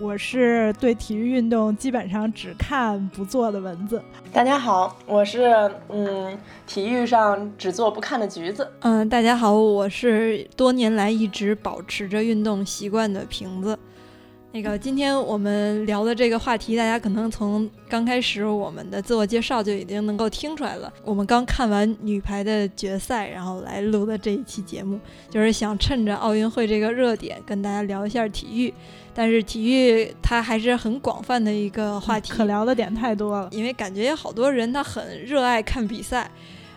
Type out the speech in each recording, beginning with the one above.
我是对体育运动基本上只看不做的蚊子。大家好，我是嗯，体育上只做不看的橘子。嗯，大家好，我是多年来一直保持着运动习惯的瓶子。那个，今天我们聊的这个话题，大家可能从刚开始我们的自我介绍就已经能够听出来了。我们刚看完女排的决赛，然后来录的这一期节目，就是想趁着奥运会这个热点，跟大家聊一下体育。但是体育它还是很广泛的一个话题，可聊的点太多了。因为感觉有好多人他很热爱看比赛。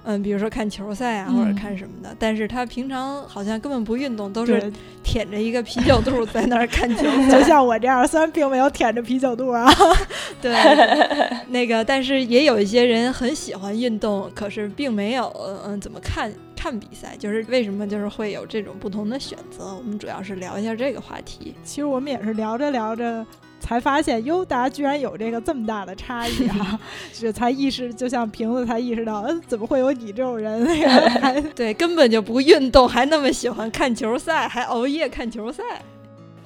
嗯，比如说看球赛啊，或者看什么的，但是他平常好像根本不运动，都是舔着一个啤酒肚在那儿看球。就像我这样，虽然并没有舔着啤酒肚啊，对，那个，但是也有一些人很喜欢运动，可是并没有嗯怎么看看比赛，就是为什么就是会有这种不同的选择？我们主要是聊一下这个话题。其实我们也是聊着聊着。才发现哟，大家居然有这个这么大的差异啊！这才意识，就像瓶子才意识到，嗯，怎么会有你这种人？对，根本就不运动，还那么喜欢看球赛，还熬夜看球赛。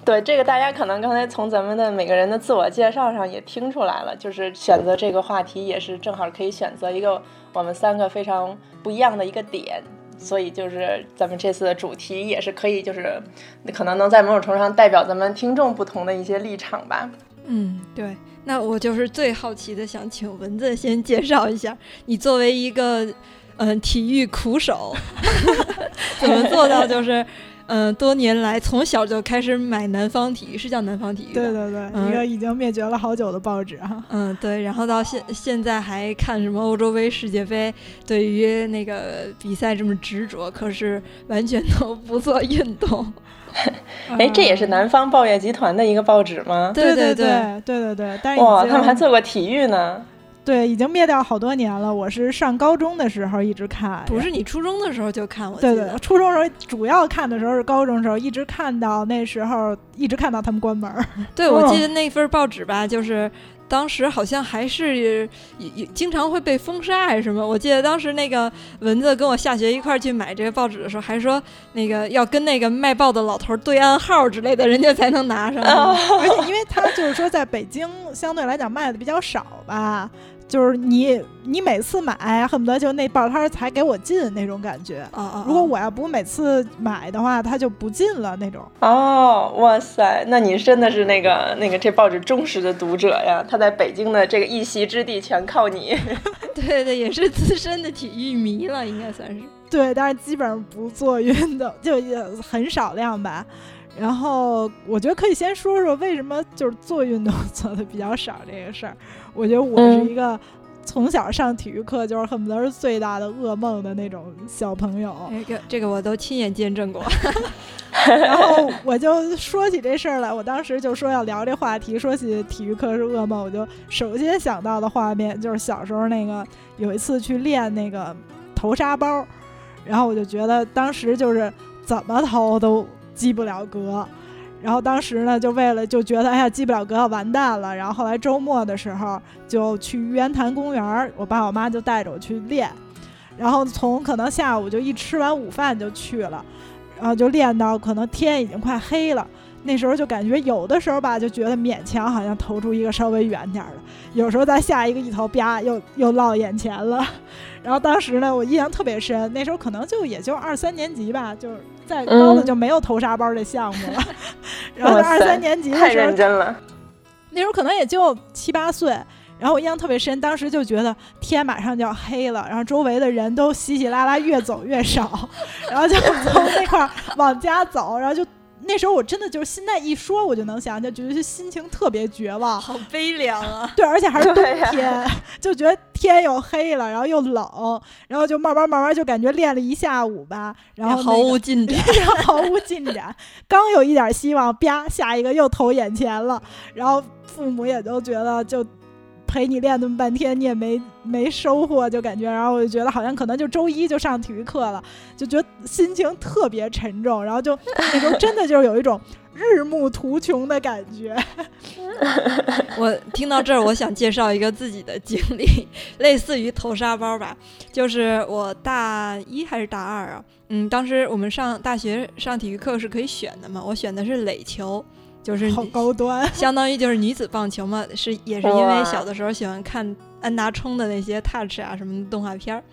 对，这个大家可能刚才从咱们的每个人的自我介绍上也听出来了，就是选择这个话题也是正好可以选择一个我们三个非常不一样的一个点。所以就是咱们这次的主题也是可以，就是可能能在某种程度上代表咱们听众不同的一些立场吧。嗯，对。那我就是最好奇的，想请蚊子先介绍一下，你作为一个嗯体育苦手，怎么做到就是。嗯，多年来从小就开始买南方体育，是叫南方体育。对对对，一个已经灭绝了好久的报纸哈。嗯，对，然后到现现在还看什么欧洲杯、世界杯，对于那个比赛这么执着，可是完全都不做运动。哎，这也是南方报业集团的一个报纸吗？对对对对对对。但哇，他们还做过体育呢。对，已经灭掉好多年了。我是上高中的时候一直看，不是你初中的时候就看？我对对，初中时候主要看的时候是高中时候，一直看到那时候，一直看到他们关门。对，我记得那份报纸吧，就是当时好像还是也经常会被封杀还是什么。我记得当时那个蚊子跟我下学一块儿去买这个报纸的时候，还说那个要跟那个卖报的老头对暗号之类的，人家才能拿上。而且因为他就是说在北京相对来讲卖的比较少吧。就是你，你每次买恨不得就那报摊才给我进那种感觉。啊啊！如果我要不每次买的话，他就不进了那种。哦，哇塞，那你真的是那个那个这报纸忠实的读者呀！他在北京的这个一席之地全靠你。对对，也是资深的体育迷了，应该算是。对，但是基本上不做运动，就也很少量吧。然后我觉得可以先说说为什么就是做运动 做的比较少这个事儿。我觉得我是一个从小上体育课就是恨不得是最大的噩梦的那种小朋友。这个这个我都亲眼见证过。然后我就说起这事儿来，我当时就说要聊这话题，说起体育课是噩梦，我就首先想到的画面就是小时候那个有一次去练那个投沙包，然后我就觉得当时就是怎么投都。积不了格，然后当时呢，就为了就觉得哎呀积不了格要完蛋了，然后后来周末的时候就去玉渊潭公园，我爸我妈就带着我去练，然后从可能下午就一吃完午饭就去了，然后就练到可能天已经快黑了。那时候就感觉有的时候吧，就觉得勉强好像投出一个稍微远点的，有时候再下一个一投，啪，又又落眼前了。然后当时呢，我印象特别深，那时候可能就也就二三年级吧，就是再高的就没有投沙包这项目了。然后二三年级的时候，太认真了。那时候可能也就七八岁，然后我印象特别深，当时就觉得天马上就要黑了，然后周围的人都稀稀拉拉越走越少，然后就从那块儿往家走，然后就。那时候我真的就是现在一说我就能想，就觉得心情特别绝望，好悲凉啊！对，而且还是冬天，就觉得天又黑了，然后又冷，然后就慢慢慢慢就感觉练了一下午吧，然后毫无进展，毫无进展。刚有一点希望，啪，下一个又投眼前了，然后父母也都觉得就陪你练那么半天，你也没没收获，就感觉，然后我就觉得好像可能就周一就上体育课了，就觉得心情特别沉重，然后就那时候真的就是有一种日暮途穷的感觉。我听到这儿，我想介绍一个自己的经历，类似于投沙包吧，就是我大一还是大二啊？嗯，当时我们上大学上体育课是可以选的嘛，我选的是垒球。就是好高端，相当于就是女子棒球嘛，是也是因为小的时候喜欢看安达充的那些 Touch 啊什么动画片儿，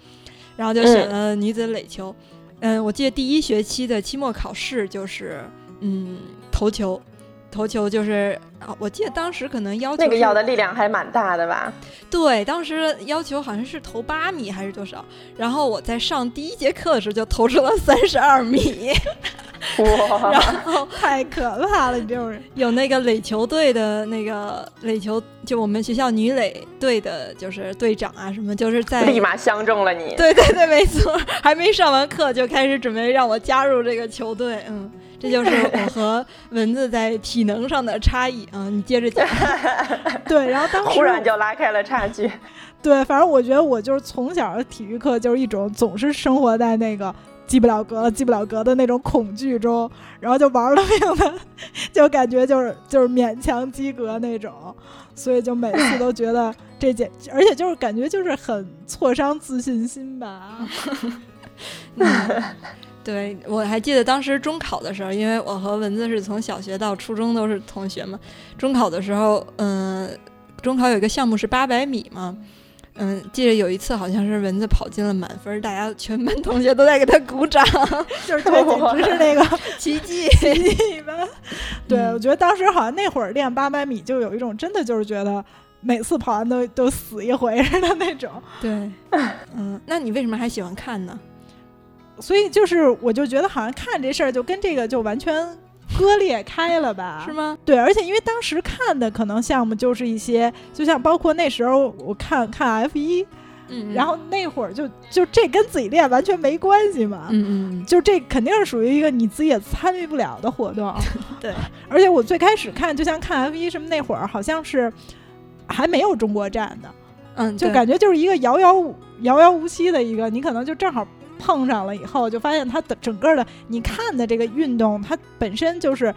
然后就选了女子垒球。嗯，我记得第一学期的期末考试就是嗯投球，投球就是啊，我记得当时可能要求那个要的力量还蛮大的吧？对，当时要求好像是投八米还是多少，然后我在上第一节课的时候就投出了三十二米。哇！然后太可怕了，你这种人有那个垒球队的那个垒球，就我们学校女垒队的，就是队长啊什么，就是在立马相中了你。对对对，没错，还没上完课就开始准备让我加入这个球队。嗯，这就是我和蚊子在体能上的差异啊。你接着讲。对，然后当时忽然就拉开了差距。对，反正我觉得我就是从小的体育课就是一种总是生活在那个。及不了格了，及不了格的那种恐惧中，然后就玩了命的，就感觉就是就是勉强及格那种，所以就每次都觉得这件，而且就是感觉就是很挫伤自信心吧。那 对，我还记得当时中考的时候，因为我和蚊子是从小学到初中都是同学嘛，中考的时候，嗯，中考有一个项目是八百米嘛。嗯，记得有一次好像是蚊子跑进了满分，大家全班同学都在给他鼓掌，就是对，简直是那个 奇迹，奇迹吧。对，我觉得当时好像那会儿练八百米，就有一种真的就是觉得每次跑完都都死一回似的那种。对，嗯，那你为什么还喜欢看呢？所以就是，我就觉得好像看这事儿就跟这个就完全。割裂开了吧？是吗？对，而且因为当时看的可能项目就是一些，就像包括那时候我看看 F 一，嗯，然后那会儿就就这跟自己练完全没关系嘛，嗯嗯，就这肯定是属于一个你自己也参与不了的活动，对。而且我最开始看，就像看 F 一什么那会儿，好像是还没有中国站的，嗯，就感觉就是一个遥遥遥遥无期的一个，你可能就正好。碰上了以后，就发现它的整个的，你看的这个运动，它本身就是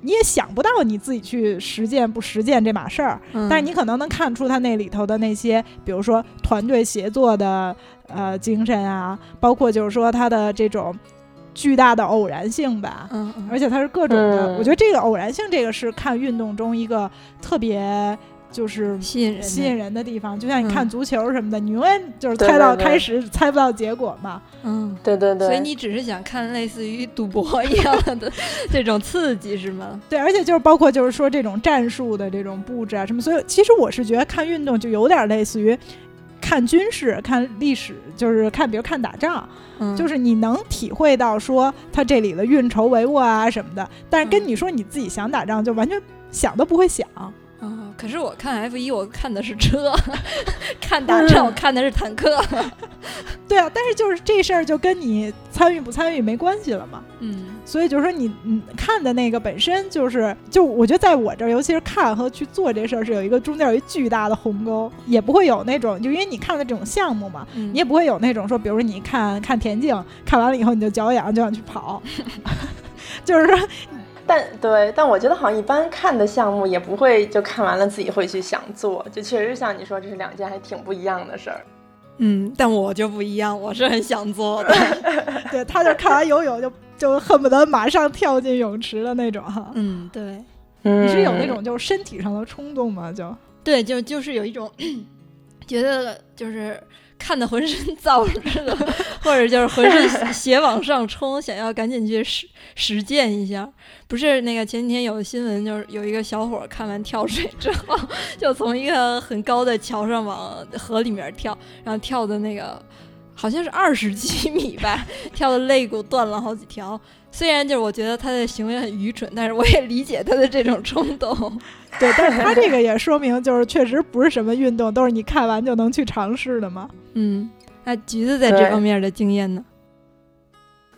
你也想不到你自己去实践不实践这码事儿，但是你可能能看出它那里头的那些，比如说团队协作的呃精神啊，包括就是说它的这种巨大的偶然性吧，嗯，而且它是各种的，我觉得这个偶然性，这个是看运动中一个特别。就是吸引人吸引人的地方，就像你看足球什么的，你永远就是猜到开始猜不到结果嘛。嗯，对对对。所以你只是想看类似于赌博一样的 这种刺激是吗？对，而且就是包括就是说这种战术的这种布置啊什么，所以其实我是觉得看运动就有点类似于看军事、看历史，就是看比如看打仗，就是你能体会到说他这里的运筹帷幄啊什么的，但是跟你说你自己想打仗，就完全想都不会想。啊！可是我看 F 一，我看的是车；看打仗，我看的是坦克。对啊，但是就是这事儿就跟你参与不参与没关系了嘛。嗯，所以就是说你嗯看的那个本身就是，就我觉得在我这儿，尤其是看和去做这事儿，是有一个中间有一巨大的鸿沟，也不会有那种就因为你看了这种项目嘛，你也不会有那种说，比如说你看看田径，看完了以后你就脚痒就想去跑，就是说。但对，但我觉得好像一般看的项目也不会就看完了自己会去想做，就确实像你说，这是两件还挺不一样的事儿。嗯，但我就不一样，我是很想做的。对，他就看完游泳就就恨不得马上跳进泳池的那种哈。嗯，对。你是有那种就是身体上的冲动吗？就对，就就是有一种 觉得就是。看的浑身燥似的，或者就是浑身 血往上冲，想要赶紧去实实践一下。不是那个前几天有个新闻，就是有一个小伙看完跳水之后，就从一个很高的桥上往河里面跳，然后跳的那个好像是二十几米吧，跳的肋骨断了好几条。虽然就是我觉得他的行为很愚蠢，但是我也理解他的这种冲动。对，但是他这个也说明就是确实不是什么运动都是你看完就能去尝试的嘛。嗯，那橘子在这方面的经验呢？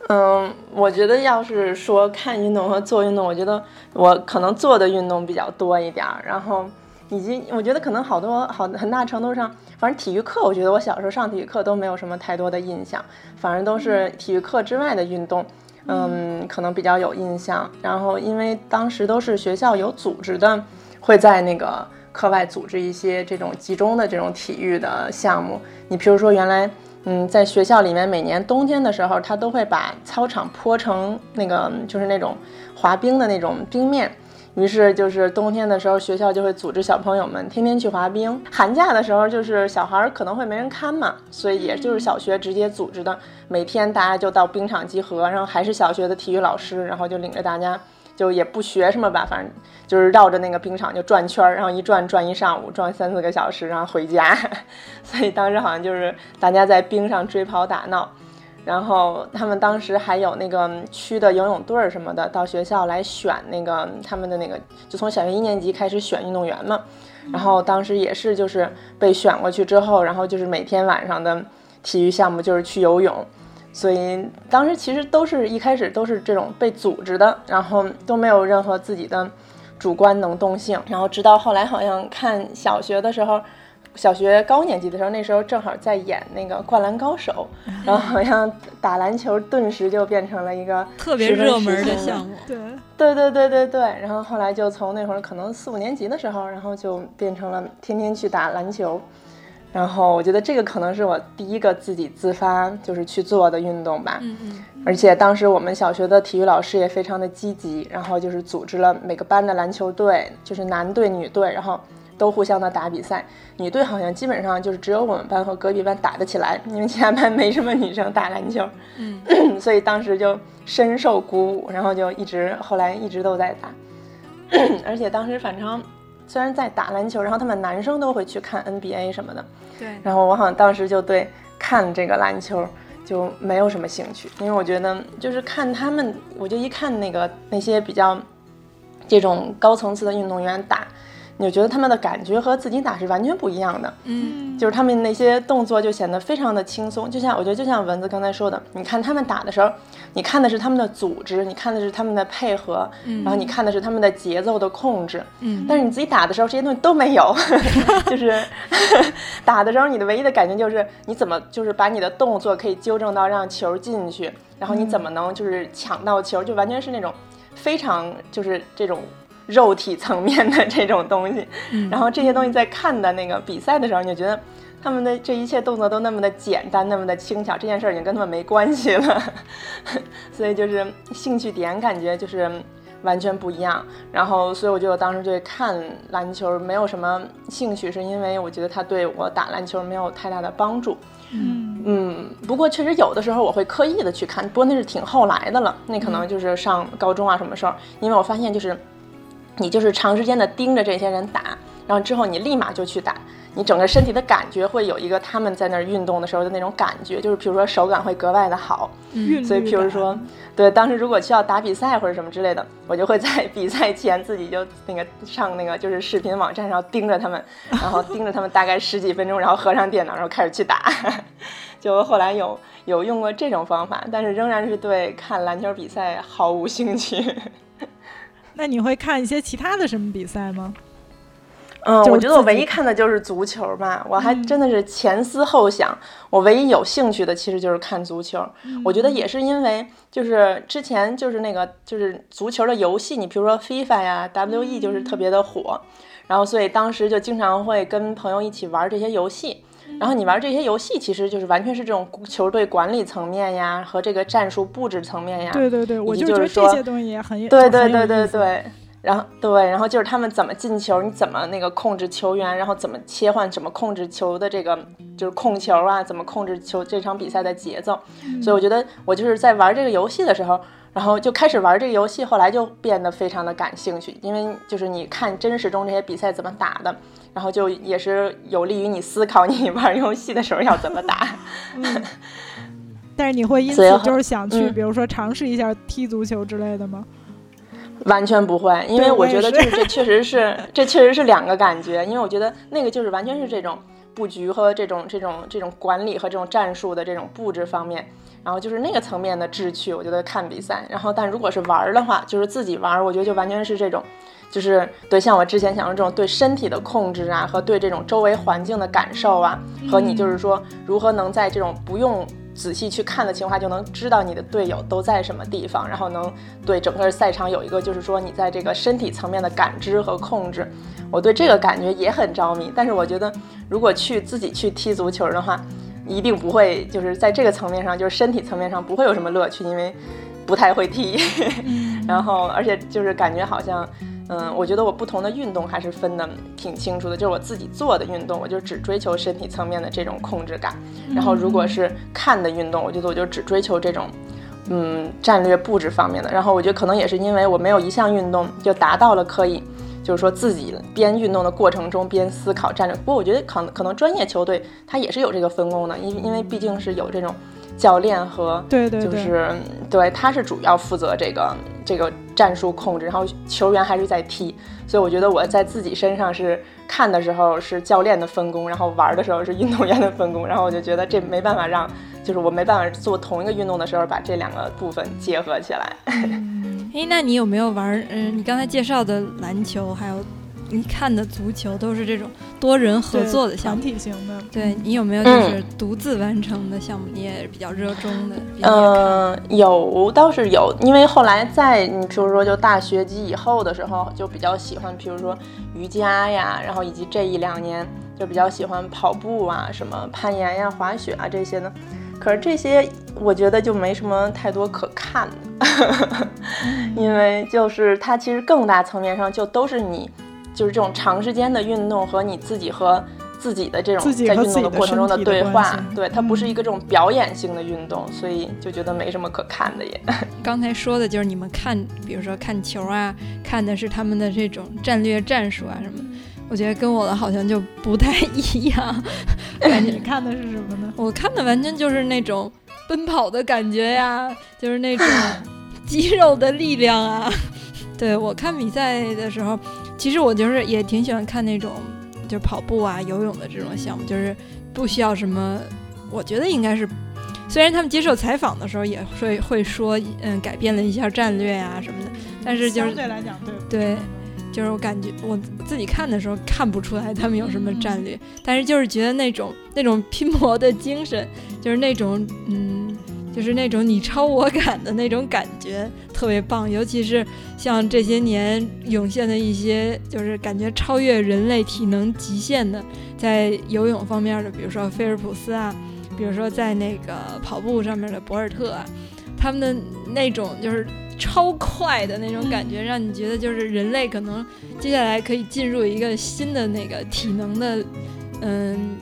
嗯，我觉得要是说看运动和做运动，我觉得我可能做的运动比较多一点儿，然后。以及我觉得可能好多好很大程度上，反正体育课，我觉得我小时候上体育课都没有什么太多的印象，反而都是体育课之外的运动，嗯，可能比较有印象。然后因为当时都是学校有组织的，会在那个课外组织一些这种集中的这种体育的项目。你比如说原来。嗯，在学校里面，每年冬天的时候，他都会把操场泼成那个，就是那种滑冰的那种冰面。于是，就是冬天的时候，学校就会组织小朋友们天天去滑冰。寒假的时候，就是小孩可能会没人看嘛，所以也就是小学直接组织的，每天大家就到冰场集合，然后还是小学的体育老师，然后就领着大家。就也不学什么吧，反正就是绕着那个冰场就转圈儿，然后一转转一上午，转三四个小时，然后回家。所以当时好像就是大家在冰上追跑打闹，然后他们当时还有那个区的游泳队儿什么的到学校来选那个他们的那个，就从小学一年级开始选运动员嘛。然后当时也是就是被选过去之后，然后就是每天晚上的体育项目就是去游泳。所以当时其实都是一开始都是这种被组织的，然后都没有任何自己的主观能动性。然后直到后来好像看小学的时候，小学高年级的时候，那时候正好在演那个《灌篮高手》，然后好像打篮球顿时就变成了一个特别热门的项目。对对对对对对。然后后来就从那会儿可能四五年级的时候，然后就变成了天天去打篮球。然后我觉得这个可能是我第一个自己自发就是去做的运动吧，嗯嗯，而且当时我们小学的体育老师也非常的积极，然后就是组织了每个班的篮球队，就是男队女队，然后都互相的打比赛。女队好像基本上就是只有我们班和隔壁班打得起来，因为其他班没什么女生打篮球，嗯，所以当时就深受鼓舞，然后就一直后来一直都在打，而且当时反正。虽然在打篮球，然后他们男生都会去看 NBA 什么的，对。然后我好像当时就对看这个篮球就没有什么兴趣，因为我觉得就是看他们，我就一看那个那些比较这种高层次的运动员打。你就觉得他们的感觉和自己打是完全不一样的，嗯，就是他们那些动作就显得非常的轻松，就像我觉得就像蚊子刚才说的，你看他们打的时候，你看的是他们的组织，你看的是他们的配合，然后你看的是他们的节奏的控制，嗯，但是你自己打的时候这些东西都没有，就是 打的时候你的唯一的感觉就是你怎么就是把你的动作可以纠正到让球进去，然后你怎么能就是抢到球，就完全是那种非常就是这种。肉体层面的这种东西，然后这些东西在看的那个比赛的时候，你就觉得他们的这一切动作都那么的简单，那么的轻巧，这件事儿已经跟他们没关系了，所以就是兴趣点感觉就是完全不一样。然后，所以我觉得当时对看篮球没有什么兴趣，是因为我觉得他对我打篮球没有太大的帮助。嗯嗯，不过确实有的时候我会刻意的去看，不过那是挺后来的了，那可能就是上高中啊什么时候，因为我发现就是。你就是长时间的盯着这些人打，然后之后你立马就去打，你整个身体的感觉会有一个他们在那儿运动的时候的那种感觉，就是比如说手感会格外的好。嗯，所以譬如说，对，当时如果需要打比赛或者什么之类的，我就会在 比赛前自己就那个上那个就是视频网站上盯着他们，然后盯着他们大概十几分钟，然后合上电脑，然后开始去打。就后来有有用过这种方法，但是仍然是对看篮球比赛毫无兴趣。那你会看一些其他的什么比赛吗？嗯，我觉得我唯一看的就是足球吧。我还真的是前思后想，我唯一有兴趣的其实就是看足球。我觉得也是因为就是之前就是那个就是足球的游戏，你比如说 FIFA 呀、WE 就是特别的火，然后所以当时就经常会跟朋友一起玩这些游戏。然后你玩这些游戏，其实就是完全是这种球队管理层面呀，和这个战术布置层面呀。对对对，我就觉得这些东西也很对对对对对。然后对，然后就是他们怎么进球，你怎么那个控制球员，然后怎么切换，怎么控制球的这个就是控球啊，怎么控制球这场比赛的节奏。所以我觉得我就是在玩这个游戏的时候。然后就开始玩这个游戏，后来就变得非常的感兴趣，因为就是你看真实中这些比赛怎么打的，然后就也是有利于你思考你玩游戏的时候要怎么打。但是你会因此就是想去，比如说尝试一下踢足球之类的吗？完全不会，因为我觉得就是这确实是这确实是两个感觉，因为我觉得那个就是完全是这种布局和这种这种这种管理和这种战术的这种布置方面。然后就是那个层面的志趣，我觉得看比赛。然后，但如果是玩儿的话，就是自己玩儿，我觉得就完全是这种，就是对像我之前讲的这种对身体的控制啊，和对这种周围环境的感受啊，和你就是说如何能在这种不用仔细去看的情况下，就能知道你的队友都在什么地方，然后能对整个赛场有一个就是说你在这个身体层面的感知和控制。我对这个感觉也很着迷，但是我觉得如果去自己去踢足球的话，一定不会就是在这个层面上，就是身体层面上不会有什么乐趣，因为不太会踢。然后而且就是感觉好像。嗯，我觉得我不同的运动还是分的挺清楚的，就是我自己做的运动，我就只追求身体层面的这种控制感。然后如果是看的运动，我觉得我就只追求这种，嗯，战略布置方面的。然后我觉得可能也是因为我没有一项运动就达到了可以，就是说自己边运动的过程中边思考战略。不过我觉得可能可能专业球队它也是有这个分工的，因因为毕竟是有这种。教练和对对，就是对，他是主要负责这个这个战术控制，然后球员还是在踢，所以我觉得我在自己身上是看的时候是教练的分工，然后玩的时候是运动员的分工，然后我就觉得这没办法让，就是我没办法做同一个运动的时候把这两个部分结合起来。哎，那你有没有玩？嗯，你刚才介绍的篮球还有。你看的足球都是这种多人合作的项目，团体型的。对你有没有就是独自完成的项目？你也比较热衷的？嗯，有倒是有，因为后来在你比如说就大学及以后的时候，就比较喜欢，比如说瑜伽呀，然后以及这一两年就比较喜欢跑步啊，什么攀岩呀、滑雪啊这些呢。可是这些我觉得就没什么太多可看的，因为就是它其实更大层面上就都是你。就是这种长时间的运动和你自己和自己的这种在运动的过程中的对话，对它不是一个这种表演性的运动，所以就觉得没什么可看的也。刚才说的就是你们看，比如说看球啊，看的是他们的这种战略战术啊什么，我觉得跟我的好像就不太一样。你看的是什么呢？我看的完全就是那种奔跑的感觉呀，就是那种 肌肉的力量啊。对我看比赛的时候。其实我就是也挺喜欢看那种，就跑步啊、游泳的这种项目，就是不需要什么。我觉得应该是，虽然他们接受采访的时候也会会说，嗯，改变了一下战略啊什么的，但是就是相对来讲，对对，就是我感觉我自己看的时候看不出来他们有什么战略，但是就是觉得那种那种拼搏的精神，就是那种嗯。就是那种你超我赶的那种感觉特别棒，尤其是像这些年涌现的一些，就是感觉超越人类体能极限的，在游泳方面的，比如说菲尔普斯啊，比如说在那个跑步上面的博尔特啊，他们的那种就是超快的那种感觉，让你觉得就是人类可能接下来可以进入一个新的那个体能的，嗯。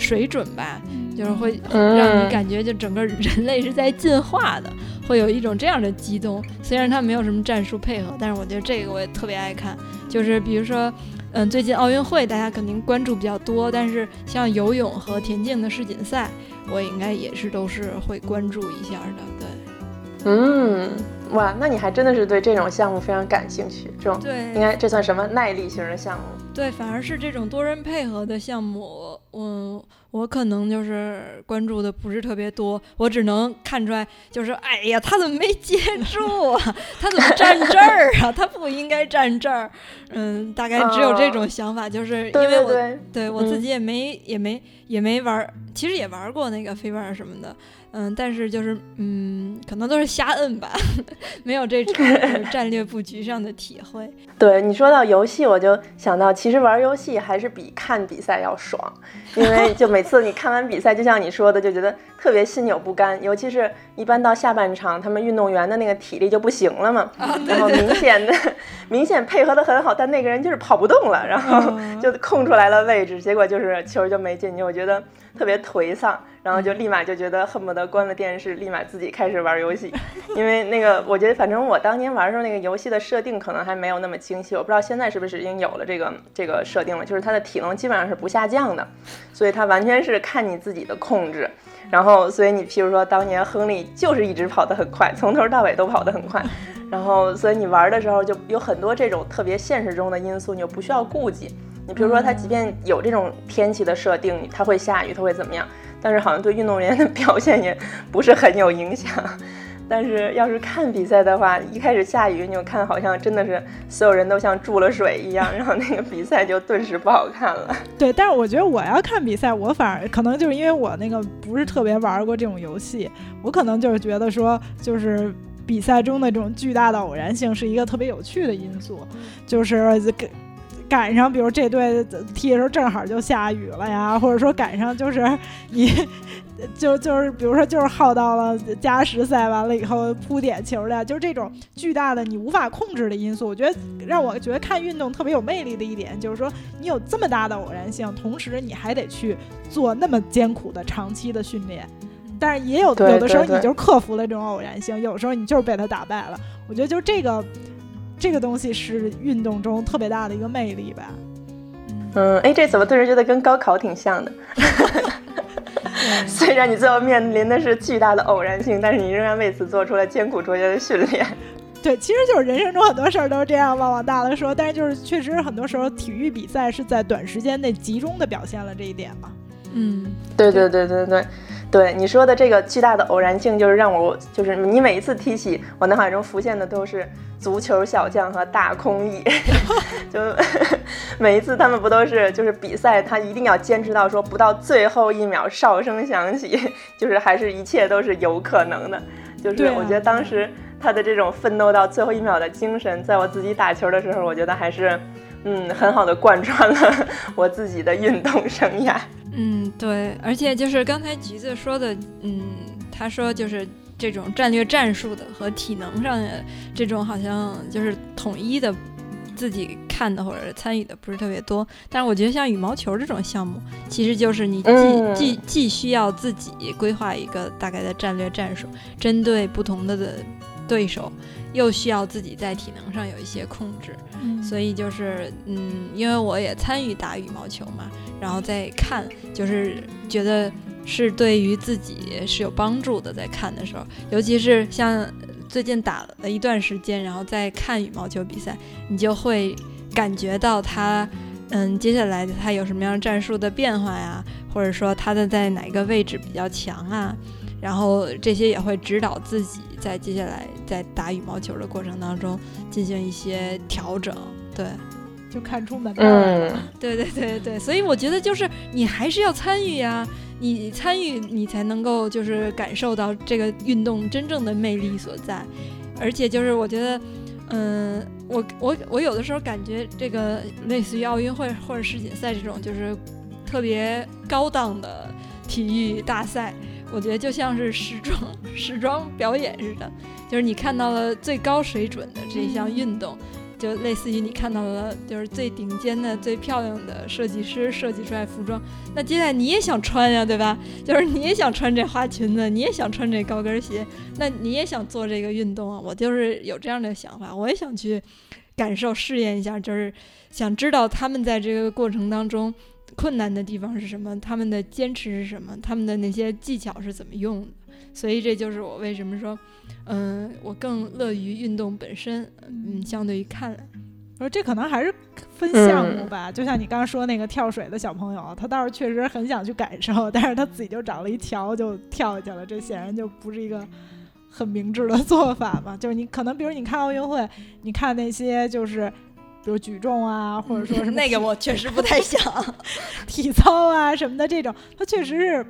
水准吧，就是会让你感觉就整个人类是在进化的，会有一种这样的激动。虽然它没有什么战术配合，但是我觉得这个我也特别爱看。就是比如说，嗯，最近奥运会大家肯定关注比较多，但是像游泳和田径的世锦赛，我应该也是都是会关注一下的。对，嗯。哇，那你还真的是对这种项目非常感兴趣，这种对，应该这算什么耐力型的项目？对，反而是这种多人配合的项目，我我可能就是关注的不是特别多，我只能看出来，就是哎呀，他怎么没接住啊？他怎么站这儿啊？他不应该站这儿。嗯，大概只有这种想法，就是因为我对我自己也没也没也没玩，其实也玩过那个飞盘什么的。嗯，但是就是嗯，可能都是瞎摁吧，没有这种战略布局上的体会。对你说到游戏，我就想到，其实玩游戏还是比看比赛要爽，因为就每次你看完比赛，就像你说的，就觉得特别心有不甘。尤其是一般到下半场，他们运动员的那个体力就不行了嘛，然后明显的明显配合的很好，但那个人就是跑不动了，然后就空出来了位置，结果就是球就没进去。我觉得。特别颓丧，然后就立马就觉得恨不得关了电视，立马自己开始玩游戏。因为那个，我觉得反正我当年玩的时候，那个游戏的设定可能还没有那么清晰。我不知道现在是不是已经有了这个这个设定了，就是它的体能基本上是不下降的，所以它完全是看你自己的控制。然后，所以你譬如说当年亨利就是一直跑得很快，从头到尾都跑得很快。然后，所以你玩的时候就有很多这种特别现实中的因素，你就不需要顾忌。你比如说，他即便有这种天气的设定，他会下雨，他会怎么样？但是好像对运动员的表现也不是很有影响。但是要是看比赛的话，一开始下雨，你就看好像真的是所有人都像注了水一样，然后那个比赛就顿时不好看了。对，但是我觉得我要看比赛，我反而可能就是因为我那个不是特别玩过这种游戏，我可能就是觉得说，就是比赛中的这种巨大的偶然性是一个特别有趣的因素，就是给。赶上，比如这队踢的时候正好就下雨了呀，或者说赶上就是 你，就就是比如说就是耗到了加时赛完了以后扑点球的，就是这种巨大的你无法控制的因素。我觉得让我觉得看运动特别有魅力的一点就是说，你有这么大的偶然性，同时你还得去做那么艰苦的长期的训练，但是也有有的时候你就克服了这种偶然性，有时候你就是被他打败了。我觉得就这个。这个东西是运动中特别大的一个魅力吧。嗯，哎，这怎么突然觉得跟高考挺像的？虽然你最后面临的是巨大的偶然性，但是你仍然为此做出了艰苦卓绝的训练。对，其实就是人生中很多事儿都是这样，往往大了说。但是就是确实很多时候，体育比赛是在短时间内集中的表现了这一点嘛。嗯，对对对对对。对你说的这个巨大的偶然性，就是让我就是你每一次提起，我脑海中浮现的都是足球小将和大空翼，就 每一次他们不都是就是比赛，他一定要坚持到说不到最后一秒哨声响起，就是还是一切都是有可能的。就是我觉得当时他的这种奋斗到最后一秒的精神，在我自己打球的时候，我觉得还是嗯很好的贯穿了我自己的运动生涯。嗯，对，而且就是刚才橘子说的，嗯，他说就是这种战略战术的和体能上的这种好像就是统一的，自己看的或者参与的不是特别多。但是我觉得像羽毛球这种项目，其实就是你既既既需要自己规划一个大概的战略战术，针对不同的的对手，又需要自己在体能上有一些控制。所以就是，嗯，因为我也参与打羽毛球嘛。然后再看，就是觉得是对于自己是有帮助的。在看的时候，尤其是像最近打了一段时间，然后再看羽毛球比赛，你就会感觉到他，嗯，接下来他有什么样战术的变化呀，或者说他的在哪个位置比较强啊，然后这些也会指导自己在接下来在打羽毛球的过程当中进行一些调整，对。就看出门道了，对对对对，所以我觉得就是你还是要参与呀，你参与你才能够就是感受到这个运动真正的魅力所在，而且就是我觉得，嗯，我我我有的时候感觉这个类似于奥运会或者世锦赛这种就是特别高档的体育大赛，我觉得就像是时装时装表演似的，就是你看到了最高水准的这项运动。就类似于你看到了，就是最顶尖的、最漂亮的设计师设计出来服装，那接下来你也想穿呀，对吧？就是你也想穿这花裙子，你也想穿这高跟鞋，那你也想做这个运动啊。我就是有这样的想法，我也想去感受、试验一下，就是想知道他们在这个过程当中困难的地方是什么，他们的坚持是什么，他们的那些技巧是怎么用的。所以这就是我为什么说。嗯，我更乐于运动本身。嗯，相对于看，我说这可能还是分项目吧。就像你刚刚说那个跳水的小朋友，他倒是确实很想去感受，但是他自己就找了一条就跳下去了。这显然就不是一个很明智的做法嘛。就是你可能，比如你看奥运会，你看那些就是比如举重啊，或者说什么 那个，我确实不太想 体操啊什么的这种，它确实是。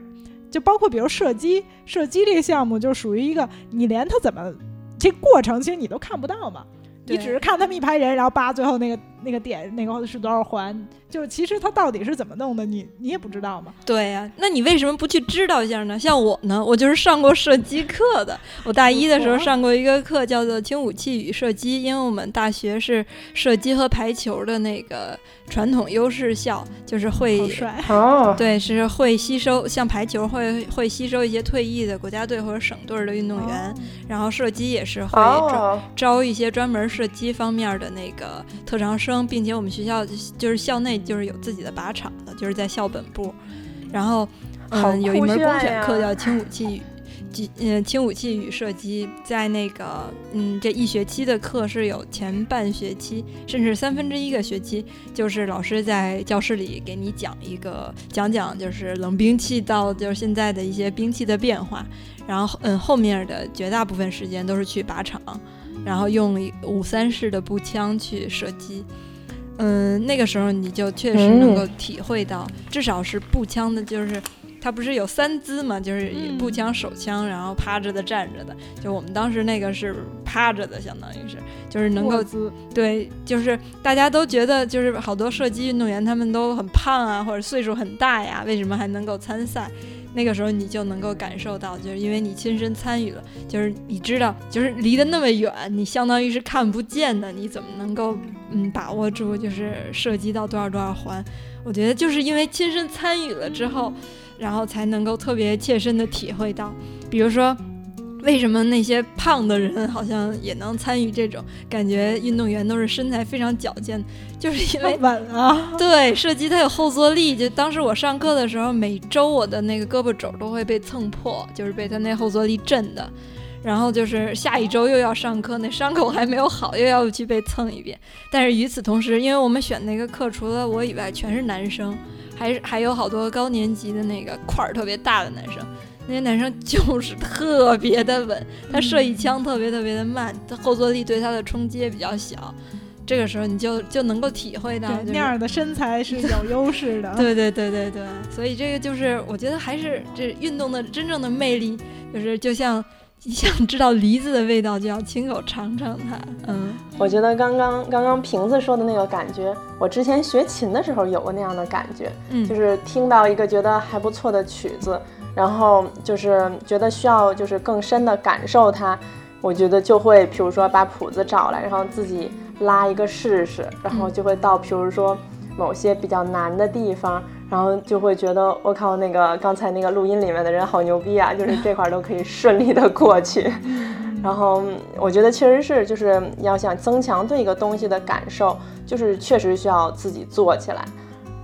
就包括比如射击，射击这个项目就属于一个，你连他怎么这过程其实你都看不到嘛，你只是看他们一排人，然后叭最后那个那个点那个是多少环。就是其实它到底是怎么弄的，你你也不知道吗？对呀，那你为什么不去知道一下呢？像我呢，我就是上过射击课的。我大一的时候上过一个课，叫做轻武器与射击，因为我们大学是射击和排球的那个传统优势校，就是会 哦，对，是会吸收像排球会会吸收一些退役的国家队或者省队的运动员，然后射击也是会招招一些专门射击方面的那个特长生，并且我们学校就是校内。就是有自己的靶场的，就是在校本部，然后嗯，有一门公选课叫轻武器机嗯轻武器与射击，在那个嗯这一学期的课是有前半学期，甚至三分之一个学期，就是老师在教室里给你讲一个讲讲，就是冷兵器到就是现在的一些兵器的变化，然后嗯后面的绝大部分时间都是去靶场，然后用五三式的步枪去射击。嗯，那个时候你就确实能够体会到，至少是步枪的，就是它不是有三姿嘛，就是步枪、手枪，然后趴着的、站着的。就我们当时那个是趴着的，相当于是，就是能够对，就是大家都觉得，就是好多射击运动员他们都很胖啊，或者岁数很大呀，为什么还能够参赛？那个时候你就能够感受到，就是因为你亲身参与了，就是你知道，就是离得那么远，你相当于是看不见的，你怎么能够嗯把握住，就是涉及到多少多少环？我觉得就是因为亲身参与了之后，然后才能够特别切身的体会到，比如说。为什么那些胖的人好像也能参与这种？感觉运动员都是身材非常矫健，就是因为 稳啊。对，射击它有后坐力。就当时我上课的时候，每周我的那个胳膊肘都会被蹭破，就是被他那后坐力震的。然后就是下一周又要上课，那伤口还没有好，又要去被蹭一遍。但是与此同时，因为我们选那个课，除了我以外全是男生，还还有好多高年级的那个块儿特别大的男生。那些男生就是特别的稳，他射一枪特别特别的慢，他后坐力对他的冲击也比较小。这个时候你就就能够体会到那样的身材是有优势的。对对对对对，所以这个就是我觉得还是这运动的真正的魅力，就是就像你想知道梨子的味道，就要亲口尝尝它。嗯，我觉得刚刚刚刚瓶子说的那个感觉，我之前学琴的时候有过那样的感觉，嗯，就是听到一个觉得还不错的曲子。然后就是觉得需要就是更深的感受它，我觉得就会，比如说把谱子找来，然后自己拉一个试试，然后就会到，比如说某些比较难的地方，然后就会觉得我靠，那个刚才那个录音里面的人好牛逼啊，就是这块都可以顺利的过去。然后我觉得确实是，就是要想增强对一个东西的感受，就是确实需要自己做起来。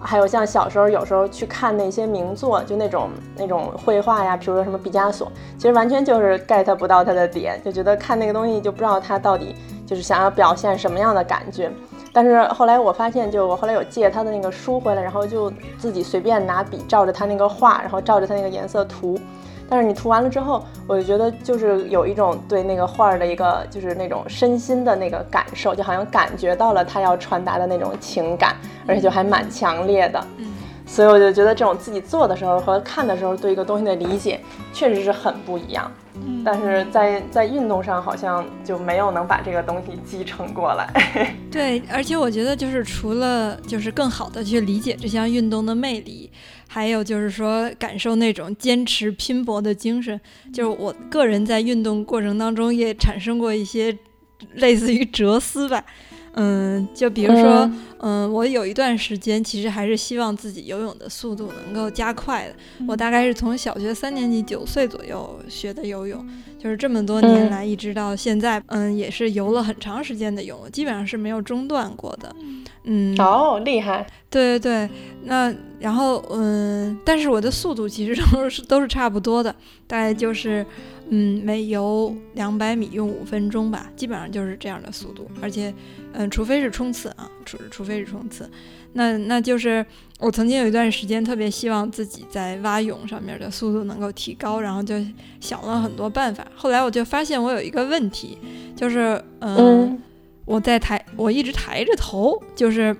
还有像小时候有时候去看那些名作，就那种那种绘画呀，比如说什么毕加索，其实完全就是 get 不到他的点，就觉得看那个东西就不知道他到底就是想要表现什么样的感觉。但是后来我发现，就我后来有借他的那个书回来，然后就自己随便拿笔照着他那个画，然后照着他那个颜色涂。但是你涂完了之后，我就觉得就是有一种对那个画儿的一个就是那种身心的那个感受，就好像感觉到了他要传达的那种情感，而且就还蛮强烈的。嗯，所以我就觉得这种自己做的时候和看的时候对一个东西的理解确实是很不一样。嗯，但是在在运动上好像就没有能把这个东西继承过来。对，而且我觉得就是除了就是更好的去理解这项运动的魅力。还有就是说，感受那种坚持拼搏的精神。就是我个人在运动过程当中也产生过一些类似于哲思吧。嗯，就比如说，嗯，我有一段时间其实还是希望自己游泳的速度能够加快的。我大概是从小学三年级九岁左右学的游泳，就是这么多年来一直到现在，嗯，也是游了很长时间的泳，基本上是没有中断过的。嗯，哦，厉害。对对对，那然后嗯，但是我的速度其实 都是都是差不多的，大概就是嗯，每游两百米用五分钟吧，基本上就是这样的速度。而且嗯，除非是冲刺啊，除除非是冲刺，那那就是我曾经有一段时间特别希望自己在蛙泳上面的速度能够提高，然后就想了很多办法。后来我就发现我有一个问题，就是嗯。我在抬，我一直抬着头，就是，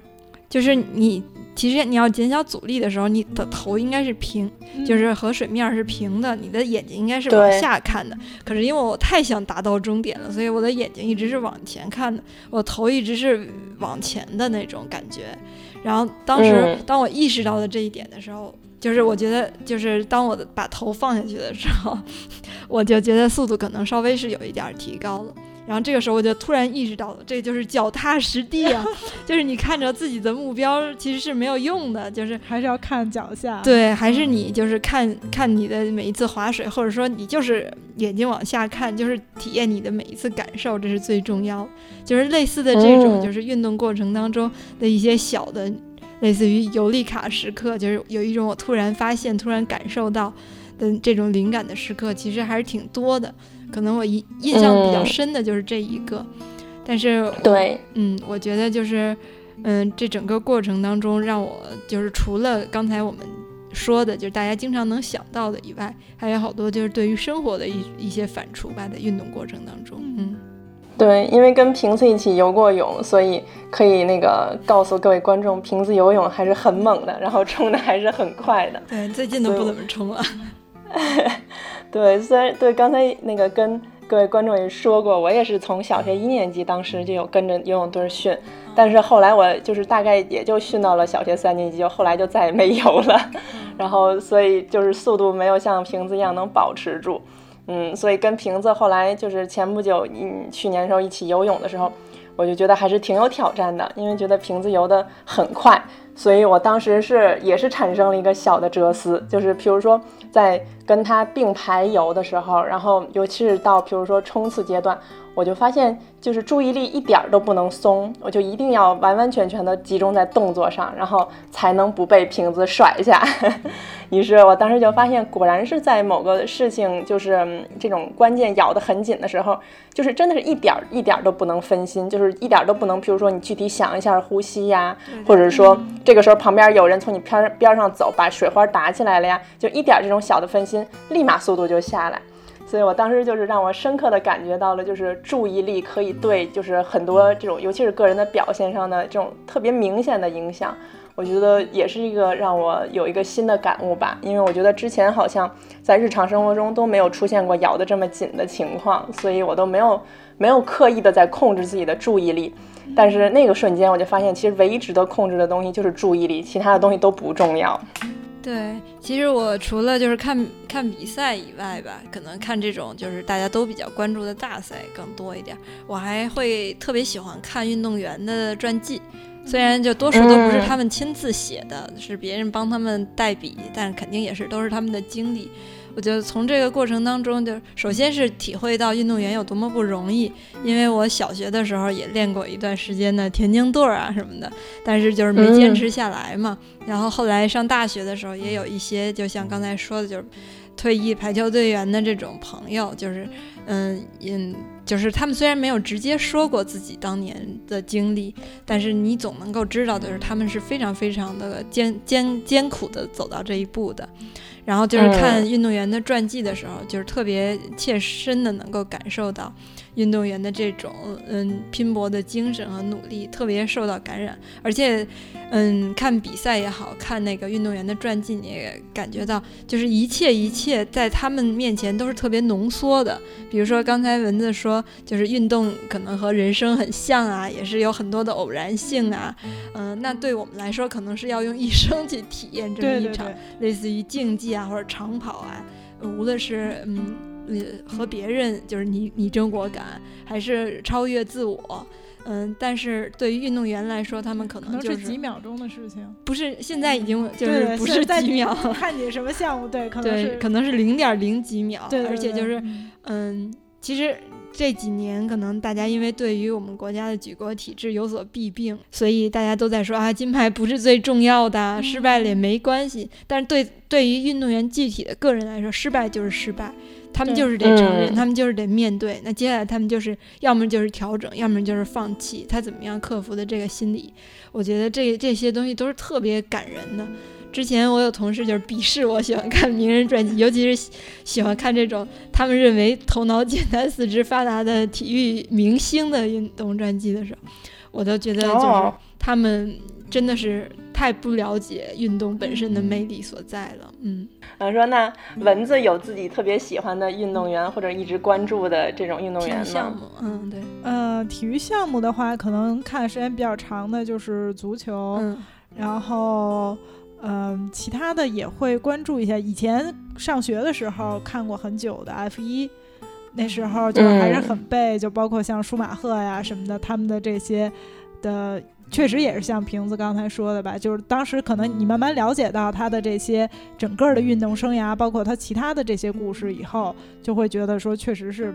就是你其实你要减小阻力的时候，你的头应该是平，就是和水面是平的，你的眼睛应该是往下看的。可是因为我太想达到终点了，所以我的眼睛一直是往前看的，我头一直是往前的那种感觉。然后当时当我意识到了这一点的时候，就是我觉得，就是当我的把头放下去的时候，我就觉得速度可能稍微是有一点提高了。然后这个时候我就突然意识到了，这就是脚踏实地啊，就是你看着自己的目标其实是没有用的，就是还是要看脚下。对，还是你就是看看你的每一次划水，或者说你就是眼睛往下看，就是体验你的每一次感受，这是最重要。就是类似的这种，就是运动过程当中的一些小的，类似于尤利卡时刻，就是有一种我突然发现、突然感受到。的这种灵感的时刻，其实还是挺多的。可能我印印象比较深的就是这一个，但是对，嗯，我觉得就是，嗯，这整个过程当中，让我就是除了刚才我们说的，就是大家经常能想到的以外，还有好多就是对于生活的一一些反刍吧，在运动过程当中，嗯，对，因为跟瓶子一起游过泳，所以可以那个告诉各位观众，瓶子游泳还是很猛的，然后冲的还是很快的。对，最近都不怎么冲了。对，虽然对刚才那个跟各位观众也说过，我也是从小学一年级当时就有跟着游泳队训，但是后来我就是大概也就训到了小学三年级，就后来就再也没游了。然后所以就是速度没有像瓶子一样能保持住，嗯，所以跟瓶子后来就是前不久，嗯，去年时候一起游泳的时候，我就觉得还是挺有挑战的，因为觉得瓶子游得很快。所以我当时是也是产生了一个小的哲思，就是比如说在跟它并排游的时候，然后尤其是到比如说冲刺阶段。我就发现，就是注意力一点儿都不能松，我就一定要完完全全的集中在动作上，然后才能不被瓶子甩下。于是我当时就发现，果然是在某个事情就是这种关键咬得很紧的时候，就是真的是一点儿一点儿都不能分心，就是一点儿都不能，比如说你具体想一下呼吸呀，或者说这个时候旁边有人从你边边上走，把水花打起来了呀，就一点这种小的分心，立马速度就下来。所以我当时就是让我深刻的感觉到了，就是注意力可以对，就是很多这种，尤其是个人的表现上的这种特别明显的影响。我觉得也是一个让我有一个新的感悟吧，因为我觉得之前好像在日常生活中都没有出现过咬得这么紧的情况，所以我都没有没有刻意的在控制自己的注意力。但是那个瞬间我就发现，其实唯一值得控制的东西就是注意力，其他的东西都不重要。对，其实我除了就是看看比赛以外吧，可能看这种就是大家都比较关注的大赛更多一点。我还会特别喜欢看运动员的传记，虽然就多数都不是他们亲自写的，是别人帮他们代笔，但肯定也是都是他们的经历。我觉得从这个过程当中，就首先是体会到运动员有多么不容易，因为我小学的时候也练过一段时间的田径队啊什么的，但是就是没坚持下来嘛。然后后来上大学的时候，也有一些就像刚才说的，就是退役排球队员的这种朋友，就是嗯嗯，就是他们虽然没有直接说过自己当年的经历，但是你总能够知道，就是他们是非常非常的艰艰艰苦的走到这一步的。然后就是看运动员的传记的时候，就是特别切身的能够感受到运动员的这种嗯拼搏的精神和努力，特别受到感染。而且，嗯，看比赛也好看那个运动员的传记，你也感觉到就是一切一切在他们面前都是特别浓缩的。比如说刚才文子说，就是运动可能和人生很像啊，也是有很多的偶然性啊。嗯，那对我们来说，可能是要用一生去体验这么一场类似于竞技。啊，或者长跑啊，无论是嗯和别人就是你你争我赶，还是超越自我，嗯，但是对于运动员来说，他们可能就是几秒钟的事情，不是现在已经就是不是几秒，看你什么项目，对，可能是可能是零点零几秒，而且就是嗯，其实。这几年可能大家因为对于我们国家的举国体制有所弊病，所以大家都在说啊，金牌不是最重要的，失败了也没关系。但是对对于运动员具体的个人来说，失败就是失败，他们就是得承认，他们就是得面对。那接下来他们就是要么就是调整，要么就是放弃。他怎么样克服的这个心理，我觉得这这些东西都是特别感人的。之前我有同事就是鄙视我喜欢看名人传记，尤其是喜欢看这种他们认为头脑简单、四肢发达的体育明星的运动传记的时候，我都觉得就是他们真的是太不了解运动本身的魅力所在了。嗯，我说那蚊子有自己特别喜欢的运动员或者一直关注的这种运动员吗？嗯，对，呃，体育项目的话，可能看的时间比较长的就是足球，然后。嗯，其他的也会关注一下。以前上学的时候看过很久的 F 一，那时候就还是很背，就包括像舒马赫呀什么的，他们的这些的，确实也是像瓶子刚才说的吧，就是当时可能你慢慢了解到他的这些整个的运动生涯，包括他其他的这些故事以后，就会觉得说确实是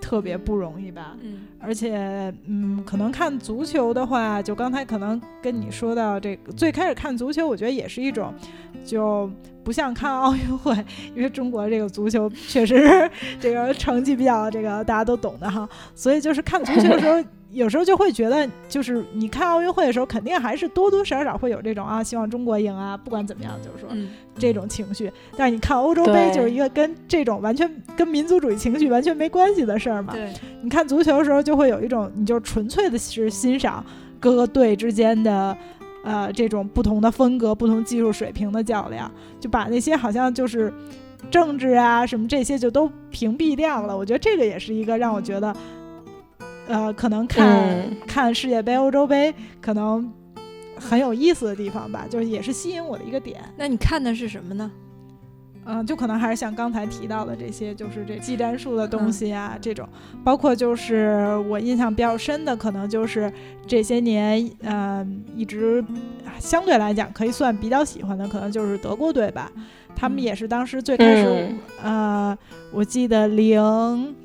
特别不容易吧。嗯而且，嗯，可能看足球的话，就刚才可能跟你说到这个，最开始看足球，我觉得也是一种，就不像看奥运会，因为中国这个足球确实 这个成绩比较这个大家都懂的哈，所以就是看足球的时候，有时候就会觉得，就是你看奥运会的时候，肯定还是多多少少会有这种啊，希望中国赢啊，不管怎么样，就是说嗯这种情绪。但是你看欧洲杯，就是一个跟这种完全跟民族主义情绪完全没关系的事儿嘛。你看足球的时候，就会有一种，你就纯粹的是欣赏各个队之间的，呃，这种不同的风格、不同技术水平的较量，就把那些好像就是政治啊什么这些就都屏蔽掉了。我觉得这个也是一个让我觉得，呃，可能看、嗯看世界杯、欧洲杯可能很有意思的地方吧，就是也是吸引我的一个点。那你看的是什么呢？嗯，就可能还是像刚才提到的这些，就是这技战术的东西啊，这种，包括就是我印象比较深的，可能就是这些年，嗯、一直相对来讲可以算比较喜欢的，可能就是德国队吧。他们嗯也是当时最开始，嗯呃，我记得零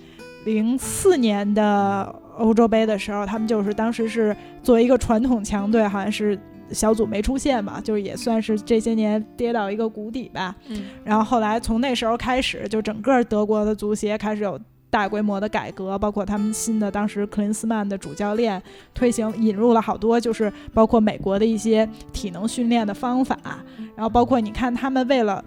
零四年的欧洲杯的时候，他们就是当时是作为一个传统强队，好像是小组没出现嘛，就是也算是这些年跌到一个谷底吧。嗯然后后来从那时候开始，就整个德国的足协开始有大规模的改革，包括他们新的当时克林斯曼的主教练推行引入了好多，就是包括美国的一些体能训练的方法，然后包括你看他们为了。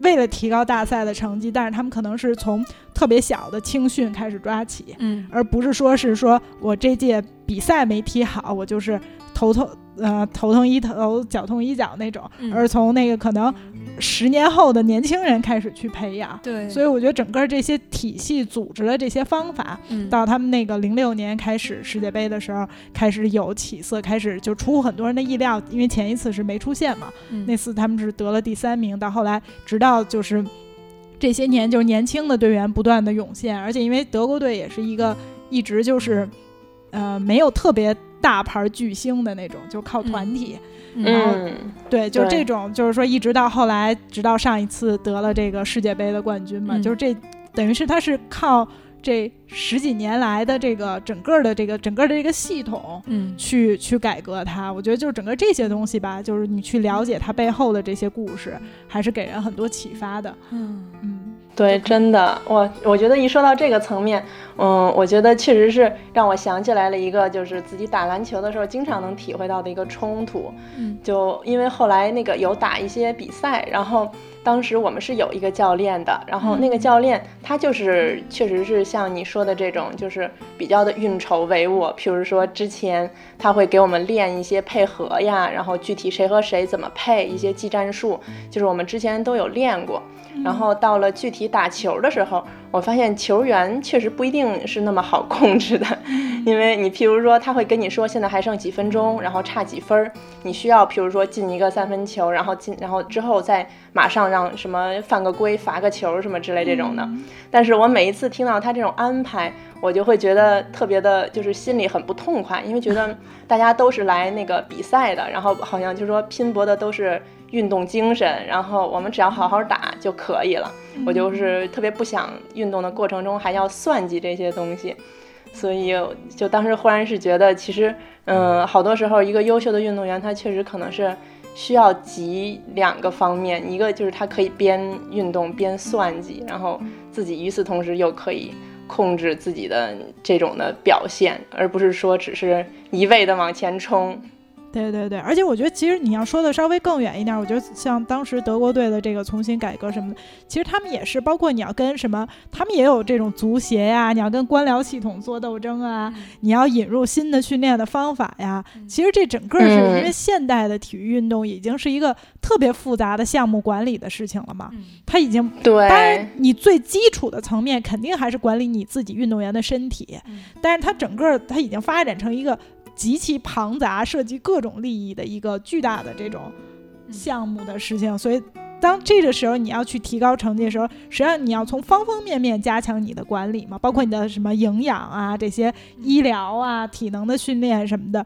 为了提高大赛的成绩，但是他们可能是从特别小的青训开始抓起，嗯。而不是说是说我这届比赛没踢好，我就是头痛呃头痛医头脚痛医脚那种，嗯。而从那个可能十年后的年轻人开始去培养。对，所以我觉得整个这些体系组织的这些方法，嗯。到他们那个零六年开始世界杯的时候，开始有起色，开始就出乎很多人的意料，因为前一次是没出现嘛，嗯。那次他们是得了第三名，到后来直到就是这些年，就是年轻的队员不断的涌现，而且因为德国队也是一个一直就是呃没有特别大牌巨星的那种，就靠团体。嗯。嗯，对，就这种，就是说一直到后来，直到上一次得了这个世界杯的冠军嘛，嗯。就是这等于是他是靠这十几年来的这个整个的这个整个的这个系统。嗯。去去改革它，我觉得就是整个这些东西吧，就是你去了解它背后的这些故事，还是给人很多启发的。嗯。嗯对，真的，我我觉得一说到这个层面，嗯，我觉得确实是让我想起来了一个，就是自己打篮球的时候经常能体会到的一个冲突。嗯就因为后来那个有打一些比赛，然后当时我们是有一个教练的，然后那个教练他就是确实是像你说的这种，就是比较的运筹帷幄。譬如说之前他会给我们练一些配合呀，然后具体谁和谁怎么配一些技战术，就是我们之前都有练过。然后到了具体打球的时候，我发现球员确实不一定是那么好控制的，因为你譬如说他会跟你说现在还剩几分钟，然后差几分儿，你需要譬如说进一个三分球，然后进，然后之后再马上让什么犯个规、罚个球什么之类这种的。但是我每一次听到他这种安排，我就会觉得特别的，就是心里很不痛快，因为觉得大家都是来那个比赛的，然后好像就是说拼搏的都是运动精神，然后我们只要好好打就可以了。我就是特别不想运动的过程中还要算计这些东西，所以就当时忽然是觉得，其实，嗯，好多时候一个优秀的运动员，他确实可能是需要集两个方面，一个就是他可以边运动边算计，然后自己与此同时又可以控制自己的这种的表现，而不是说只是一味的往前冲。对对对，而且我觉得其实你要说的稍微更远一点，我觉得像当时德国队的这个重新改革什么的，其实他们也是，包括你要跟什么，他们也有这种足协呀，你要跟官僚系统做斗争啊，你要引入新的训练的方法呀。其实这整个是因为嗯现代的体育运动已经是一个特别复杂的项目管理的事情了嘛，嗯。它已经对，当然，你最基础的层面肯定还是管理你自己运动员的身体，嗯但是它整个它已经发展成一个极其庞杂、涉及各种利益的一个巨大的这种嗯项目的事情，所以。当这个时候你要去提高成绩的时候，实际上你要从方方面面加强你的管理嘛，包括你的什么营养啊、这些医疗啊、体能的训练什么的。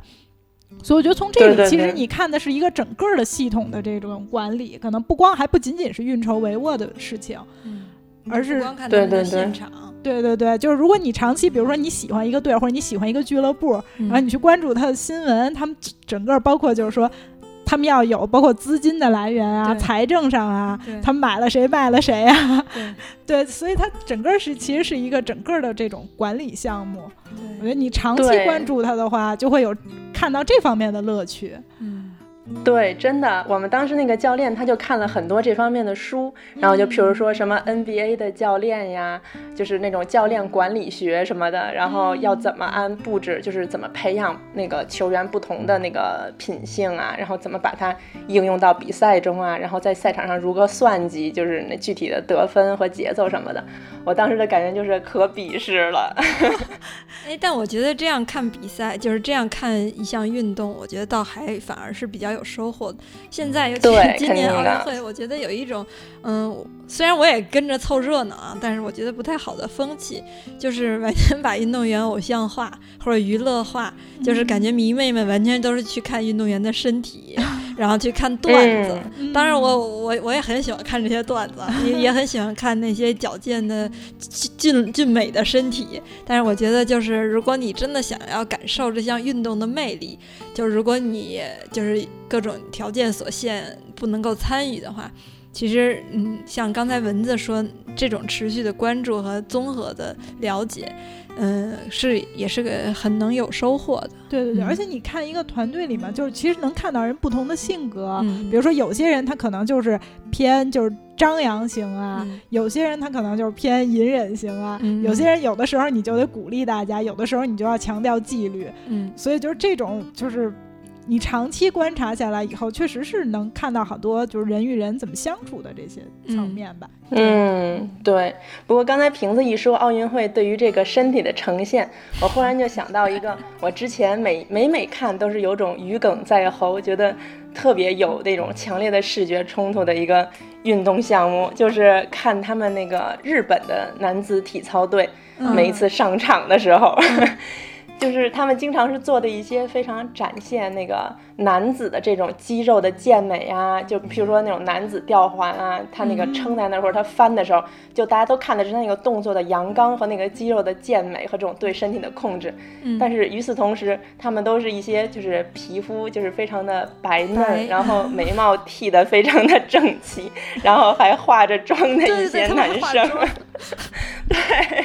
所以我觉得从这里，其实你看的是一个整个的系统的这种管理，可能不光还不仅仅是运筹帷幄的事情，嗯，而是不光看他们的对对对现场，对对对，就是如果你长期，比如说你喜欢一个队或者你喜欢一个俱乐部，嗯然后你去关注他的新闻，他们整个包括就是说。他们要有包括资金的来源啊，财政上啊，他们买了谁卖了谁啊，对 对，所以它整个是其实是一个整个的这种管理项目。我觉，得你长期关注它的话，就会有看到这方面的乐趣。嗯对，真的，我们当时那个教练他就看了很多这方面的书，然后就譬如说什么 NBA 的教练呀，就是那种教练管理学什么的，然后要怎么按布置，就是怎么培养那个球员不同的那个品性啊，然后怎么把它应用到比赛中啊，然后在赛场上如何算计，就是那具体的得分和节奏什么的。我当时的感觉就是可鄙视了。哎，但我觉得这样看比赛，就是这样看一项运动，我觉得倒还反而是比较有收获的。现在尤其是今年奥运会，我觉得有一种，嗯，虽然我也跟着凑热闹啊，但是我觉得不太好的风气，就是完全把运动员偶像化或者娱乐化，就是感觉迷妹们完全都是去看运动员的身体，然后去看段子。嗯当然我，我我也很喜欢看这些段子，也也很喜欢看那些矫健的俊俊俊美的身体。但是我觉得，就是如果你真的想要感受这项运动的魅力，就如果你就是各种条件所限不能够参与的话，其实嗯，像刚才蚊子说，这种持续的关注和综合的了解，嗯，是也是个很能有收获的。对对对，嗯而且你看一个团队里面，就是其实能看到人不同的性格。嗯，比如说，有些人他可能就是偏就是张扬型啊，嗯有些人他可能就是偏隐忍型啊，嗯有些人有的时候你就得鼓励大家，有的时候你就要强调纪律。嗯所以就是这种就是。你长期观察下来以后，确实是能看到好多就是人与人怎么相处的这些层面吧。嗯，对。不过刚才瓶子一说奥运会对于这个身体的呈现，我忽然就想到一个，我之前每每每看都是有种余梗在喉，觉得特别有那种强烈的视觉冲突的一个运动项目，就是看他们那个日本的男子体操队嗯每一次上场的时候。就是他们经常是做的一些非常展现那个男子的这种肌肉的健美啊，就比如说那种男子吊环啊，他那个撑在那儿或者他翻的时候，就大家都看的是他那个动作的阳刚和那个肌肉的健美和这种对身体的控制。嗯但是与此同时，他们都是一些就是皮肤就是非常的白嫩，白然后眉毛剃得非常的正齐，然后还化着妆的一些男生。对，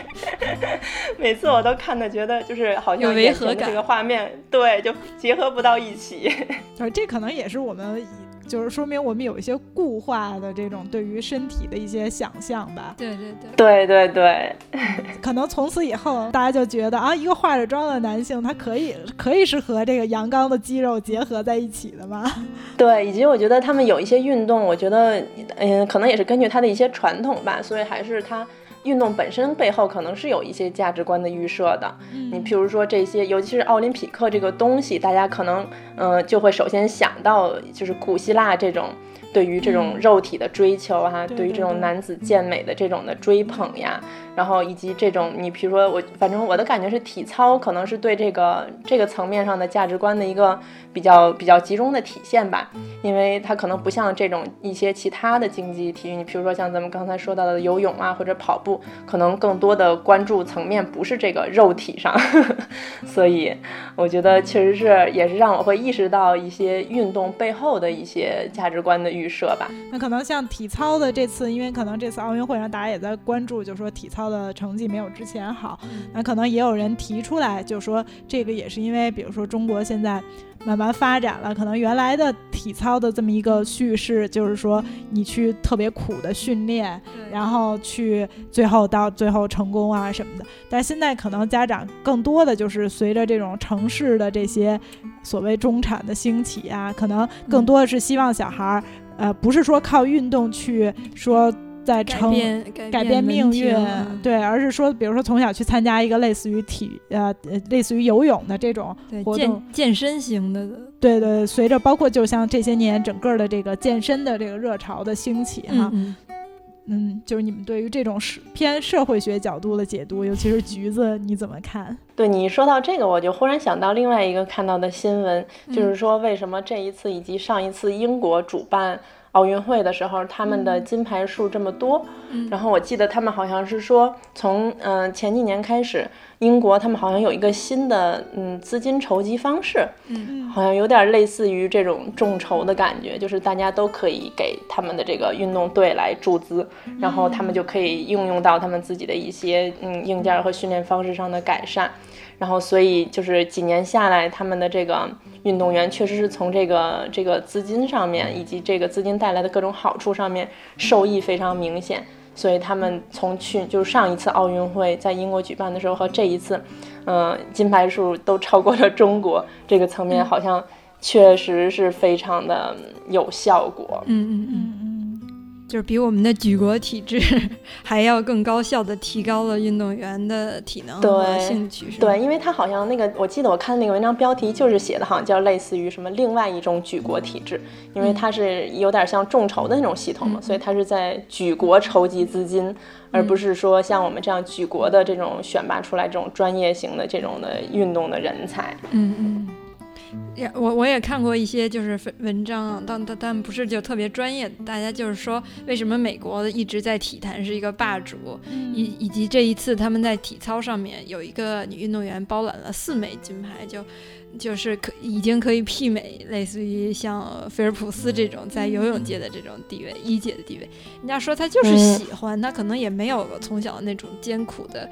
每次我都看的觉得就是好有像违和这个画面，对，就结合不到一起。就是这可能也是我们，就是说明我们有一些固化的这种对于身体的一些想象吧。对对对。对对对，可能从此以后，大家就觉得啊，一个化着妆的男性，他可以可以是和这个阳刚的肌肉结合在一起的吗？对，以及我觉得他们有一些运动，我觉得，嗯，可能也是根据他的一些传统吧，所以还是他运动本身背后可能是有一些价值观的预设的。你譬如说这些，尤其是奥林匹克这个东西，大家可能，嗯、呃，就会首先想到就是古希腊这种。对于这种肉体的追求啊，对对于这种男子健美的这种的追捧呀，然后以及这种你比如说我，反正我的感觉是体操可能是对这个这个层面上的价值观的一个比较比较集中的体现吧，因为它可能不像这种一些其他的竞技体育，你比如说像咱们刚才说到的游泳啊或者跑步，可能更多的关注层面不是这个肉体上，所以我觉得确实是也是让我会意识到一些运动背后的一些价值观的预设吧。那可能像体操的这次，因为可能这次奥运会上大家也在关注，就说体操的成绩没有之前好，那可能也有人提出来，就说这个也是因为，比如说中国现在慢慢发展了，可能原来的体操的这么一个叙事，就是说你去特别苦的训练，然后去最后到最后成功啊什么的。但现在可能家长更多的就是随着这种城市的这些所谓中产的兴起啊，可能更多的是希望小孩儿。呃，不是说靠运动去说在改成变改改变命运，嗯。对，而是说，比如说从小去参加一个类似于体呃呃类似于游泳的这种健活动，健身型的，对对，随着包括就像这些年整个的这个健身的这个热潮的兴起哈，嗯嗯。就是你们对于这种是偏社会学角度的解读，尤其是橘子，你怎么看？对你说到这个，我就忽然想到另外一个看到的新闻，就是说为什么这一次以及上一次英国主办奥运会的时候，他们的金牌数这么多。然后我记得他们好像是说，从嗯前几年开始，英国他们好像有一个新的嗯资金筹集方式，嗯好像有点类似于这种众筹的感觉，就是大家都可以给他们的这个运动队来注资，然后他们就可以应用到他们自己的一些嗯硬件和训练方式上的改善。然后，所以就是几年下来，他们的这个运动员确实是从这个这个资金上面，以及这个资金带来的各种好处上面受益非常明显。所以他们从去就是上一次奥运会在英国举办的时候和这一次，嗯，金牌数都超过了中国，这个层面好像确实是非常的有效果。嗯嗯嗯，嗯嗯就是比我们的举国体制 还要更高效的提高了运动员的体能和对兴趣，对，因为他好像那个，我记得我看那个文章标题就是写的，好像叫类似于什么另外一种举国体制，因为它是有点像众筹的那种系统嘛，所以它是在举国筹集资金，而不是说像我们这样举国的这种选拔出来这种专业型的这种的运动的人才。嗯嗯。也我我也看过一些就是文文章啊，但但但不是就特别专业，大家就是说为什么美国一直在体坛是一个霸主，以以及这一次他们在体操上面有一个女运动员包揽了四枚金牌，就就是可已经可以媲美类似于像菲尔普斯这种在游泳界的这种地位，一姐的地位。人家说他就是嗯喜欢，他可能也没有从小那种艰苦的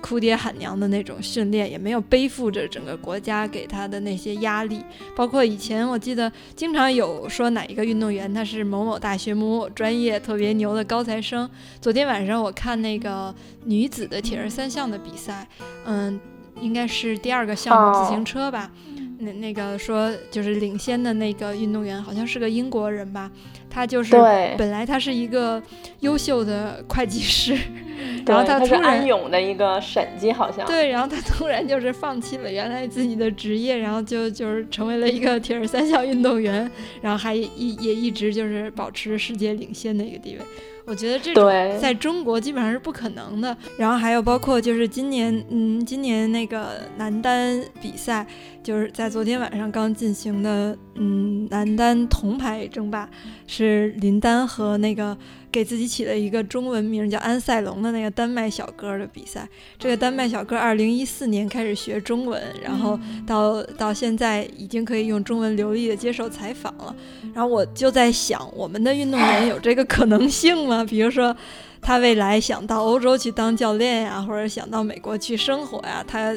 哭爹喊娘的那种训练，也没有背负着整个国家给他的那些压力。包括以前我记得经常有说哪一个运动员他是某某大学某某专业特别牛的高材生。昨天晚上我看那个女子的铁人三项的比赛，嗯，应该是第二个项目哦自行车吧。那那个说就是领先的那个运动员好像是个英国人吧，他就是对，本来他是一个优秀的会计师，然后他他是突然安永的一个审计，好像。对，然后他突然就是放弃了原来自己的职业，然后就就是成为了一个铁人三项运动员，然后还一也一直就是保持世界领先的一个地位。我觉得这种在中国基本上是不可能的。然后还有包括就是今年，嗯，今年那个男单比赛，就是在昨天晚上刚进行的，嗯，男单铜牌争霸，是林丹和那个给自己起了一个中文名叫安塞龙的那个丹麦小哥的比赛。这个丹麦小哥二零一四年开始学中文，然后到到现在已经可以用中文流利的接受采访了。然后我就在想，我们的运动员有这个可能性吗？比如说，他未来想到欧洲去当教练呀，或者想到美国去生活呀，他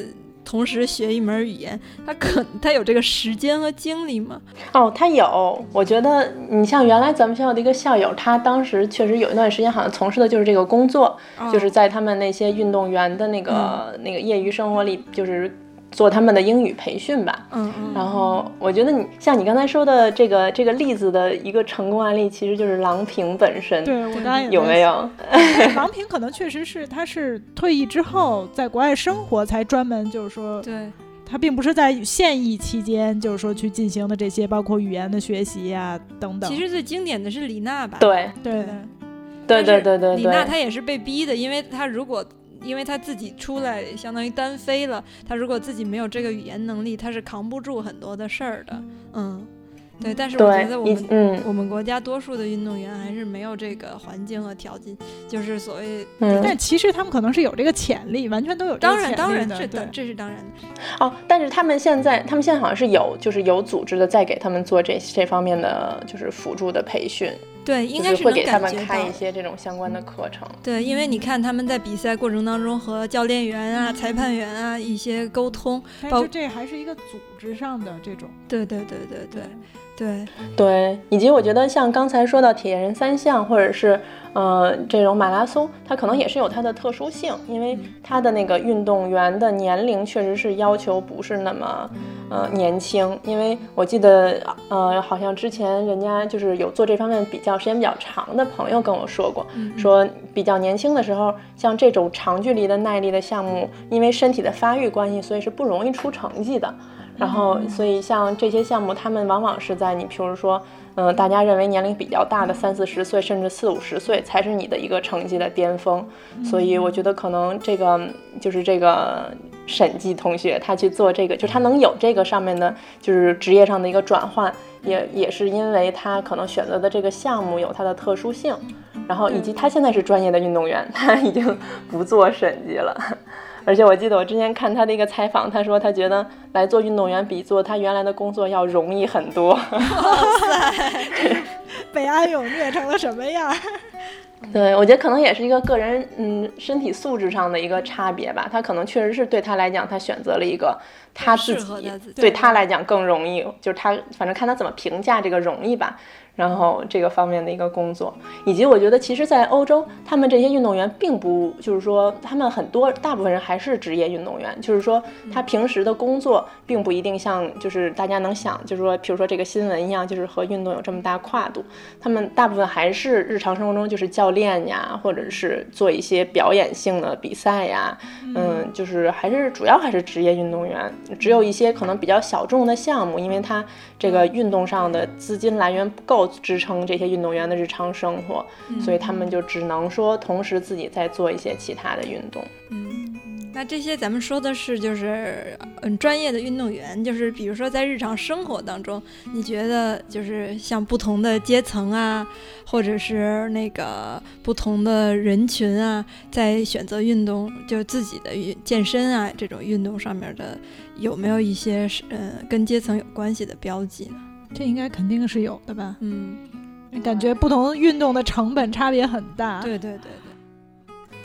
同时学一门语言，他可他有这个时间和精力吗？哦，他有，我觉得你像原来咱们学校的一个校友，他当时确实有一段时间好像从事的就是这个工作，就是在他们那些运动员的那个、那个业余生活里，就是做他们的英语培训吧。嗯嗯然后我觉得你像你刚才说的这个这个例子的一个成功案例，其实就是郎平本身，对我刚才有没？有？郎平可能确实是，他是退役之后在国外生活，才专门就是说，对，他并不是在现役期间，就是说去进行的这些，包括语言的学习呀、等等。其实最经典的是李娜吧？对对对对对对李娜，她也是被逼的，因为她如果因为他自己出来相当于单飞了，他如果自己没有这个语言能力，他是扛不住很多的事儿的。嗯，对。但是我觉得我们嗯我们国家多数的运动员还是没有这个环境和条件，就是所谓。嗯但其实他们可能是有这个潜力，完全都有这个当然，潜当力的对然是的，这是当然的。哦，但是他们现在他们现在好像是有就是有组织的在给他们做这这方面的就是辅助的培训，对，应该是能会给他们开一。些这种相关的课程。对，因为你看他们在比赛过程当中和教练员啊、裁判员啊一些沟通，包但是这还是一个组织上的这种。对对对对对对，对，以及我觉得像刚才说到铁人三项，或者是呃这种马拉松，它可能也是有它的特殊性，因为它的那个运动员的年龄确实是要求不是那么呃年轻，因为我记得呃好像之前人家就是有做这方面比较时间比较长的朋友跟我说过，嗯。说比较年轻的时候，像这种长距离的耐力的项目，因为身体的发育关系，所以是不容易出成绩的。然后，所以像这些项目，他们往往是在你，譬如说，嗯，大家认为年龄比较大的三四十岁，甚至四五十岁，才是你的一个成绩的巅峰。所以，我觉得可能这个就是这个审计同学他去做这个，就是他能有这个上面的，就是职业上的一个转换，也也是因为他可能选择的这个项目有它的特殊性，然后以及他现在是专业的运动员，他已经不做审计了。而且我记得我之前看他的一个采访，他说他觉得来做运动员比做他原来的工作要容易很多。哇塞，被安永虐成了什么样？对，我觉得可能也是一个个人嗯身体素质上的一个差别吧。他可能确实是对他来讲，他选择了一个他自己对他来讲更容易，就是他反正看他怎么评价这个容易吧。然后这个方面的一个工作，以及我觉得，其实，在欧洲，他们这些运动员并不就是说，他们很多大部分人还是职业运动员，就是说，他平时的工作并不一定像就是大家能想，就是说，比如说这个新闻一样，就是和运动有这么大跨度。他们大部分还是日常生活中就是教练呀，或者是做一些表演性的比赛呀，嗯，就是还是主要还是职业运动员。只有一些可能比较小众的项目，因为他这个运动上的资金来源不够。支撑这些运动员的日常生活，所以他们就只能说同时自己在做一些其他的运动。嗯，那这些咱们说的是就是嗯专业的运动员，就是比如说在日常生活当中，你觉得就是像不同的阶层啊，或者是那个不同的人群啊，在选择运动，就自己的运健身啊这种运动上面的，有没有一些是嗯跟阶层有关系的标记呢？这应该肯定是有的吧？嗯，感觉不同运动的成本差别很大。对对对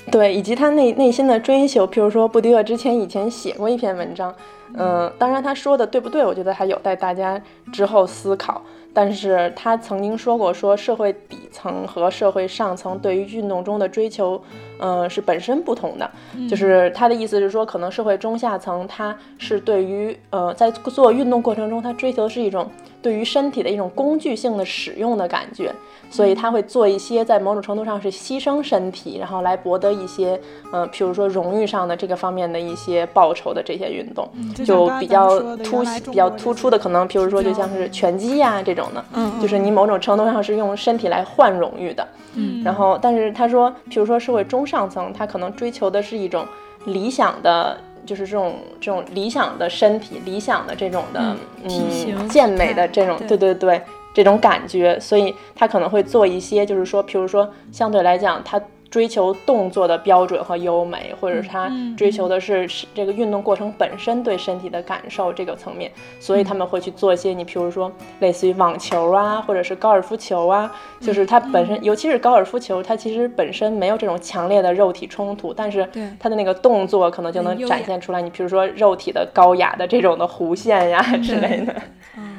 对，对，以及他内内心的追求。譬如说，布迪厄之前以前写过一篇文章，嗯，当然他说的对不对，我觉得还有待大家之后思考。但是他曾经说过，说社会底层和社会上层对于运动中的追求，嗯，是本身不同的。就是他的意思是说，可能社会中下层，他是对于呃，在做运动过程中，他追求的是一种对于身体的一种工具性的使用的感觉，所以他会做一些在某种程度上是牺牲身体，然后来博得一些，嗯，比如说荣誉上的这个方面的一些报酬的这些运动，就比较突比较突出的，可能比如说就像是拳击呀这种的。嗯，就是你某种程度上是用身体来换荣誉的，嗯，然后但是他说，比如说社会中上层，他可能追求的是一种理想的，就是这种这种理想的身体，理想的这种的嗯健美的这种，对对对，这种感觉，所以他可能会做一些，就是说，比如说相对来讲，他。追求动作的标准和优美，或者是他追求的是这个运动过程本身对身体的感受这个层面，所以他们会去做一些，你比如说类似于网球啊，或者是高尔夫球啊，就是它本身，尤其是高尔夫球，它其实本身没有这种强烈的肉体冲突，但是它的那个动作可能就能展现出来，你比如说肉体的高雅的这种的弧线呀之类的。嗯，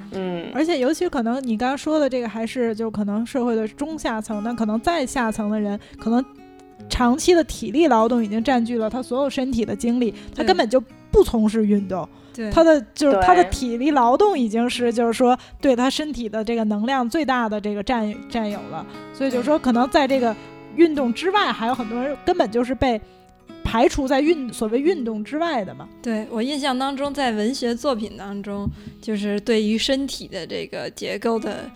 而且尤其可能你刚刚说的这个，还是就可能社会的中下层，那可能再下层的人可能。长期的体力劳动已经占据了他所有身体的精力，他根本就不从事运动。他的就是他的体力劳动已经是就是说对他身体的这个能量最大的这个占占有了。所以就是说，可能在这个运动之外，还有很多人根本就是被排除在运所谓运动之外的嘛。对我印象当中，在文学作品当中，就是对于身体的这个结构的。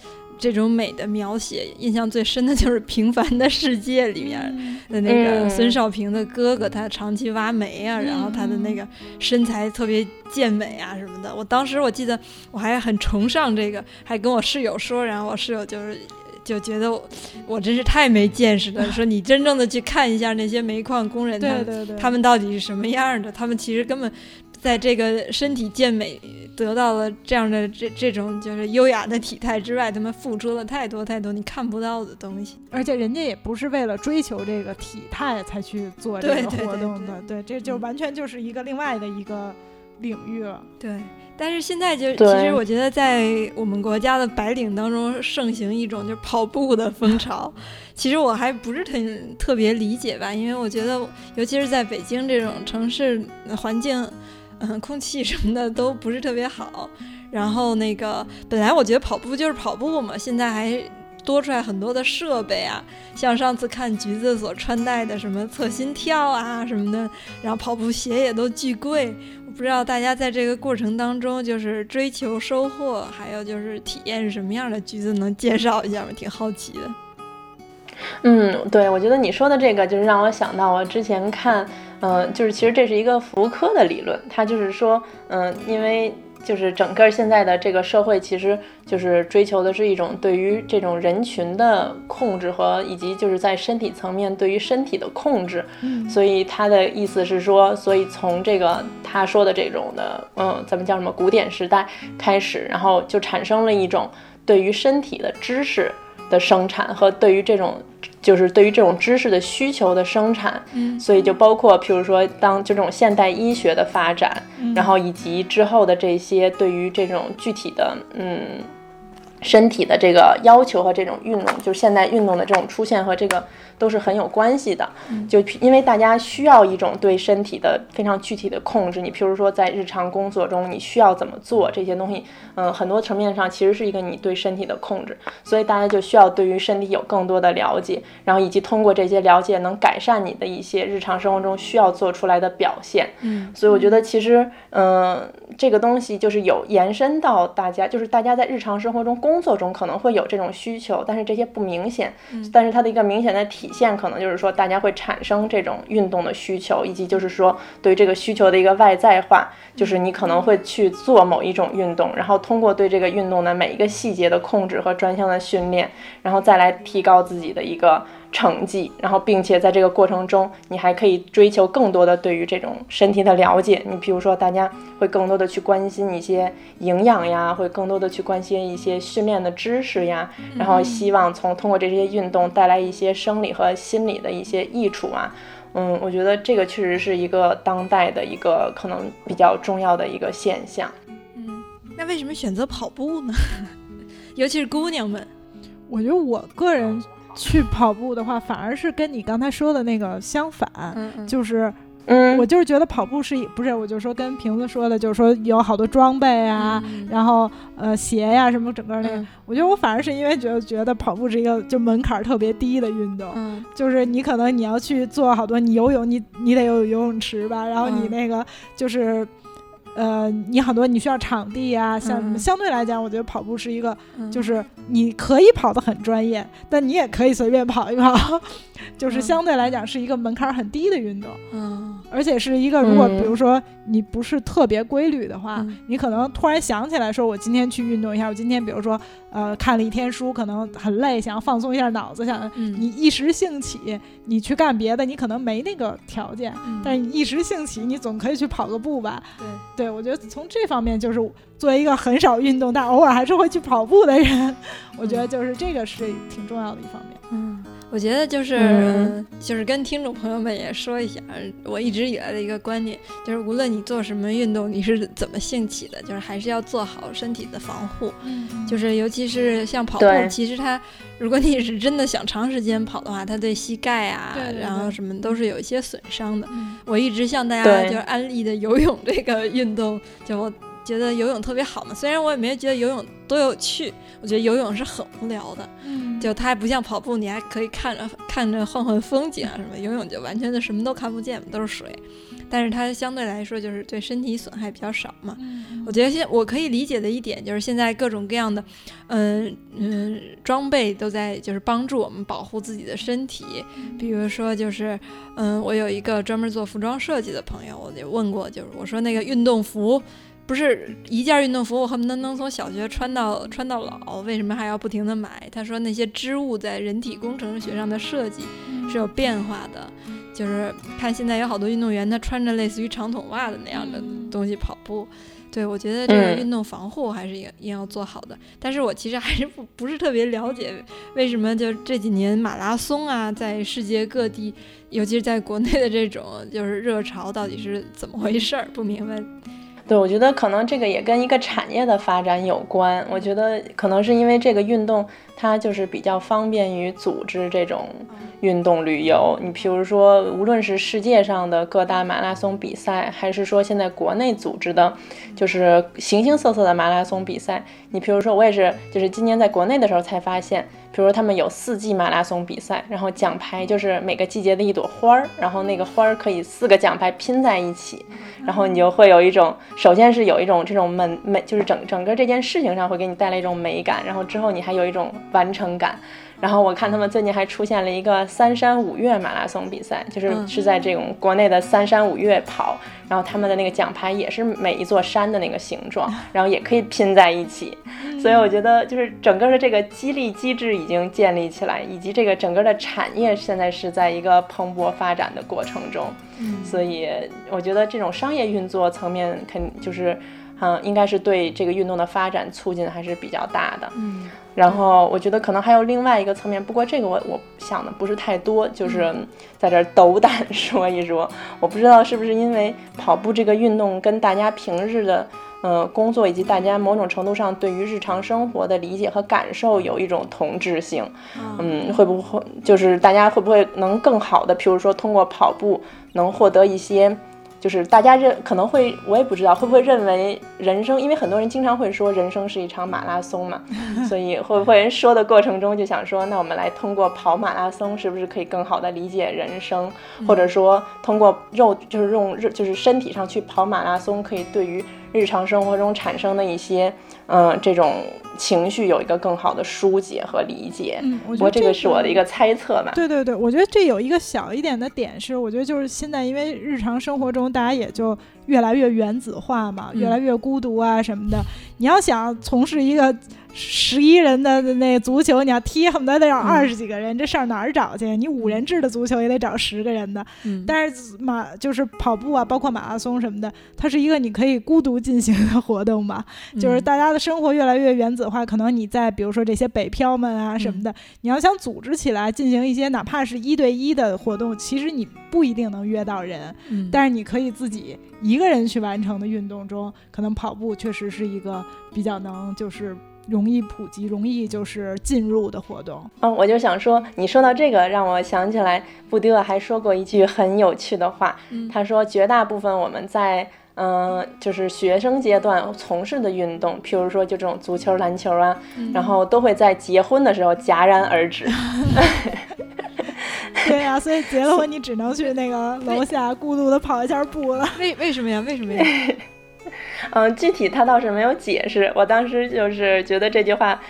这种美的描写，印象最深的就是《平凡的世界》里面的那个孙少平的哥哥，他长期挖煤啊，然后他的那个身材特别健美啊什么的。我当时我记得我还很崇尚这个，还跟我室友说，然后我室友就是就觉得我真是太没见识了，说你真正的去看一下那些煤矿工人，对对对，他们到底是什么样的？他们其实根本。在这个身体健美得到了这样的这这种就是优雅的体态之外，他们付出了太多太多你看不到的东西，而且人家也不是为了追求这个体态才去做这个活动的，对，这就完全就是一个另外的一个领域了。对，但是现在就其实我觉得在我们国家的白领当中盛行一种就是跑步的风潮，其实我还不是特特别理解吧，因为我觉得尤其是在北京这种城市环境。嗯，空气什么的都不是特别好。然后那个，本来我觉得跑步就是跑步嘛，现在还。多出来很多的设备啊，像上次看橘子所穿戴的什么测心跳啊什么的，然后跑步鞋也都巨贵。不知道大家在这个过程当中，就是追求收获，还有就是体验是什么样的，橘子能介绍一下吗？挺好奇的。嗯，对，我觉得你说的这个就是让我想到我之前看，嗯，就是其实这是一个福柯的理论，他就是说，嗯，因为就是整个现在的这个社会，其实就是追求的是一种对于这种人群的控制和以及就是在身体层面对于身体的控制，嗯，所以他的意思是说，所以从这个他说的这种的，嗯，咱们叫什么古典时代开始，然后就产生了一种对于身体的知识的生产和对于这种。就是对于这种知识的需求的生产，嗯，所以就包括，譬如说，当就这种现代医学的发展，然后以及之后的这些对于这种具体的，嗯，身体的这个要求和这种运动，就是现代运动的这种出现和这个。都是很有关系的，就因为大家需要一种对身体的非常具体的控制。你譬如说在日常工作中，你需要怎么做这些东西，嗯，很多层面上其实是一个你对身体的控制。所以大家就需要对于身体有更多的了解，然后以及通过这些了解能改善你的一些日常生活中需要做出来的表现。嗯，所以我觉得其实，嗯，这个东西就是有延伸到大家，就是大家在日常生活中工作中可能会有这种需求，但是这些不明显，但是它的一个明显的体。现可能就是说，大家会产生这种运动的需求，以及就是说，对这个需求的一个外在化，就是你可能会去做某一种运动，然后通过对这个运动的每一个细节的控制和专项的训练，然后再来提高自己的一个。成绩，然后并且在这个过程中，你还可以追求更多的对于这种身体的了解。你比如说，大家会更多的去关心一些营养呀，会更多的去关心一些训练的知识呀，然后希望从通过这些运动带来一些生理和心理的一些益处啊。嗯，我觉得这个确实是一个当代的一个可能比较重要的一个现象。嗯，那为什么选择跑步呢？尤其是姑娘们，我觉得我个人。去跑步的话，反而是跟你刚才说的那个相反，就是，嗯，我就是觉得跑步是不是？我就说跟瓶子说的，就是说有好多装备啊，然后呃鞋呀什么，整个那个，我觉得我反而是因为觉得觉得跑步是一个就门槛特别低的运动，嗯，就是你可能你要去做好多，你游泳你你得有游泳池吧，然后你那个就是。呃，你很多你需要场地啊，像什么？相对来讲，我觉得跑步是一个，就是你可以跑得很专业，但你也可以随便跑一跑，就是相对来讲是一个门槛很低的运动。嗯，而且是一个，如果比如说你不是特别规律的话，你可能突然想起来说，我今天去运动一下。我今天比如说，呃，看了一天书，可能很累，想要放松一下脑子，想你一时兴起，你去干别的，你可能没那个条件，但是你一时兴起，你总可以去跑个步吧？对。对，我觉得从这方面，就是作为一个很少运动但偶尔还是会去跑步的人，我觉得就是这个是挺重要的一方面。嗯，我觉得就是就是跟听众朋友们也说一下，我一直以来的一个观点，就是无论你做什么运动，你是怎么兴起的，就是还是要做好身体的防护。嗯，就是尤其是像跑步，其实它如果你是真的想长时间跑的话，它对膝盖啊，然后什么都是有一些损伤的。我一直向大家就是安利的游泳这个运动，就我觉得游泳特别好嘛。虽然我也没觉得游泳多有趣，我觉得游泳是很无聊的。嗯，就它还不像跑步，你还可以看着看着换换风景啊什么。游泳就完全就什么都看不见，都是水。但是它相对来说就是对身体损害比较少嘛。我觉得现我可以理解的一点就是现在各种各样的，嗯嗯装备都在就是帮助我们保护自己的身体。比如说就是嗯，我有一个专门做服装设计的朋友，我就问过，就是我说那个运动服不是一件运动服，我恨不得能从小学穿到穿到老，为什么还要不停的买？他说那些织物在人体工程学上的设计是有变化的。就是看现在有好多运动员，他穿着类似于长筒袜的那样的东西跑步，对我觉得这个运动防护还是也也要做好的。但是我其实还是不不是特别了解，为什么就这几年马拉松啊，在世界各地，尤其是在国内的这种就是热潮到底是怎么回事儿？不明白。对，我觉得可能这个也跟一个产业的发展有关。我觉得可能是因为这个运动，它就是比较方便于组织这种运动旅游。你比如说，无论是世界上的各大马拉松比赛，还是说现在国内组织的，就是形形色色的马拉松比赛。你比如说，我也是，就是今年在国内的时候才发现。比如他们有四季马拉松比赛，然后奖牌就是每个季节的一朵花儿，然后那个花儿可以四个奖牌拼在一起，然后你就会有一种，首先是有一种这种美美，就是整整个这件事情上会给你带来一种美感，然后之后你还有一种完成感。然后我看他们最近还出现了一个三山五岳马拉松比赛，就是是在这种国内的三山五岳跑，然后他们的那个奖牌也是每一座山的那个形状，然后也可以拼在一起。所以我觉得就是整个的这个激励机制已经建立起来，以及这个整个的产业现在是在一个蓬勃发展的过程中。所以我觉得这种商业运作层面肯就是。嗯，应该是对这个运动的发展促进还是比较大的。嗯，然后我觉得可能还有另外一个层面，不过这个我我想的不是太多，就是在这斗胆说一说。我不知道是不是因为跑步这个运动跟大家平日的呃工作以及大家某种程度上对于日常生活的理解和感受有一种同质性。嗯，会不会就是大家会不会能更好的，譬如说通过跑步能获得一些。就是大家认可能会，我也不知道会不会认为人生，因为很多人经常会说人生是一场马拉松嘛，所以会不会说的过程中就想说，那我们来通过跑马拉松，是不是可以更好的理解人生，或者说通过肉就是用肉就是身体上去跑马拉松，可以对于日常生活中产生的一些嗯这种。情绪有一个更好的疏解和理解，嗯，我觉得这个是我的一个猜测吧。对对对，我觉得这有一个小一点的点是，我觉得就是现在因为日常生活中大家也就越来越原子化嘛，越来越孤独啊什么的。你要想从事一个。十一人的那足球，你要踢，恨不得得有二十几个人，这事儿哪儿找去？你五人制的足球也得找十个人的。但是马就是跑步啊，包括马拉松什么的，它是一个你可以孤独进行的活动嘛。就是大家的生活越来越原子化，可能你在比如说这些北漂们啊什么的，你要想组织起来进行一些哪怕是一对一的活动，其实你不一定能约到人，但是你可以自己一个人去完成的运动中，可能跑步确实是一个比较能就是。容易普及、容易就是进入的活动。嗯，我就想说，你说到这个，让我想起来，布迪厄还说过一句很有趣的话。他说，绝大部分我们在嗯，就是学生阶段从事的运动，譬如说就这种足球、篮球啊，然后都会在结婚的时候戛然而止。对呀，所以结了婚，你只能去那个楼下孤独的跑一下步了。为为什么呀？为什么呀？嗯，具体他倒是没有解释。我当时就是觉得这句话，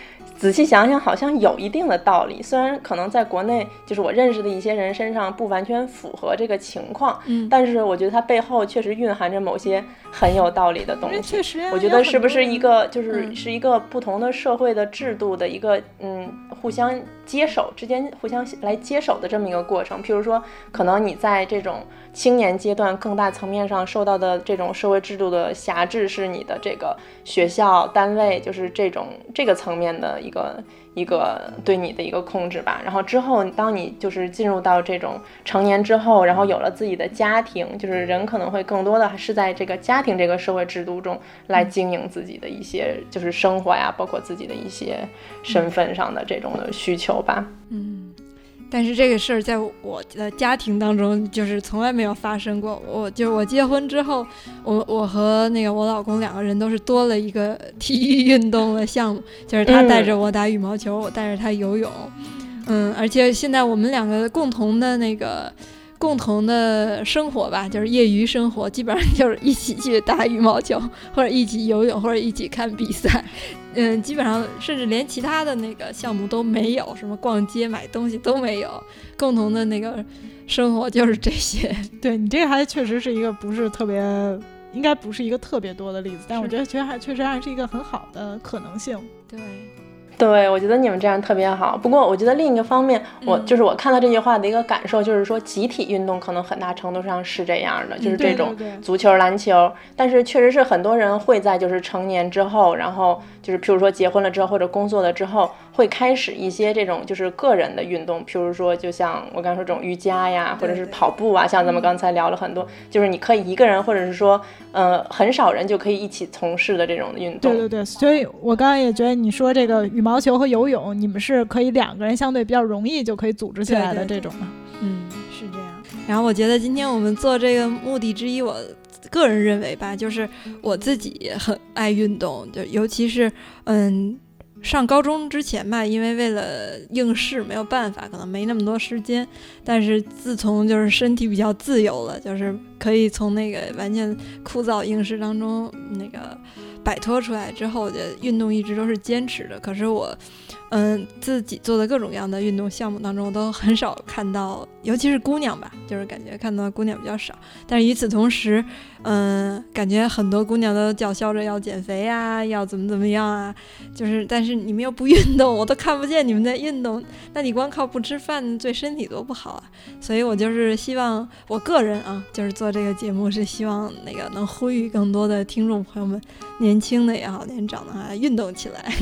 仔细想想好像有一定的道理。虽然可能在国内，就是我认识的一些人身上不完全符合这个情况，嗯，但是我觉得它背后确实蕴含着某些很有道理的东西。确实，我觉得是不是一个就是是一个不同的社会的制度的一个嗯互相接手之间互相来接手的这么一个过程。譬如说，可能你在这种。青年阶段更大层面上受到的这种社会制度的辖制，是你的这个学校单位，就是这种这个层面的一个一个对你的一个控制吧。然后之后，当你就是进入到这种成年之后，然后有了自己的家庭，就是人可能会更多的是在这个家庭这个社会制度中来经营自己的一些就是生活呀，包括自己的一些身份上的这种的需求吧。嗯。但是这个事儿在我的家庭当中就是从来没有发生过。我就是我结婚之后，我我和那个我老公两个人都是多了一个 体育运动的项目，就是他带着我打羽毛球，我带着他游泳。嗯，而且现在我们两个共同的那个共同的生活吧，就是业余生活，基本上就是一起去打羽毛球，或者一起游泳，或者一起看比赛。嗯，基本上甚至连其他的那个项目都没有，什么逛街买东西都没有，共同的那个生活就是这些。对你这个还确实是一个不是特别，应该不是一个特别多的例子，但我觉得其实还确实还是一个很好的可能性。对。对，我觉得你们这样特别好。不过，我觉得另一个方面，我就是我看到这句话的一个感受，就是说集体运动可能很大程度上是这样的，就是这种足球、篮球。但是，确实是很多人会在就是成年之后，然后就是譬如说结婚了之后或者工作了之后，会开始一些这种就是个人的运动，譬如说就像我刚才说这种瑜伽呀，或者是跑步啊，像咱们刚才聊了很多，就是你可以一个人，或者是说呃很少人就可以一起从事的这种运动。对对对，所以我刚刚也觉得你说这个羽毛。毛球和游泳，你们是可以两个人相对比较容易就可以组织起来的这种吗？嗯，是这样。然后我觉得今天我们做这个目的之一，我个人认为吧，就是我自己很爱运动，就尤其是嗯，上高中之前吧，因为为了应试没有办法，可能没那么多时间。但是自从就是身体比较自由了，就是可以从那个完全枯燥应试当中那个。摆脱出来之后，我觉得运动一直都是坚持的。可是我。嗯，自己做的各种各样的运动项目当中，都很少看到，尤其是姑娘吧，就是感觉看到姑娘比较少。但是与此同时，嗯，感觉很多姑娘都叫嚣着要减肥啊，要怎么怎么样啊，就是，但是你们又不运动，我都看不见你们在运动，那你光靠不吃饭，对身体多不好啊！所以我就是希望，我个人啊，就是做这个节目是希望那个能呼吁更多的听众朋友们，年轻的也好，年长的啊，运动起来。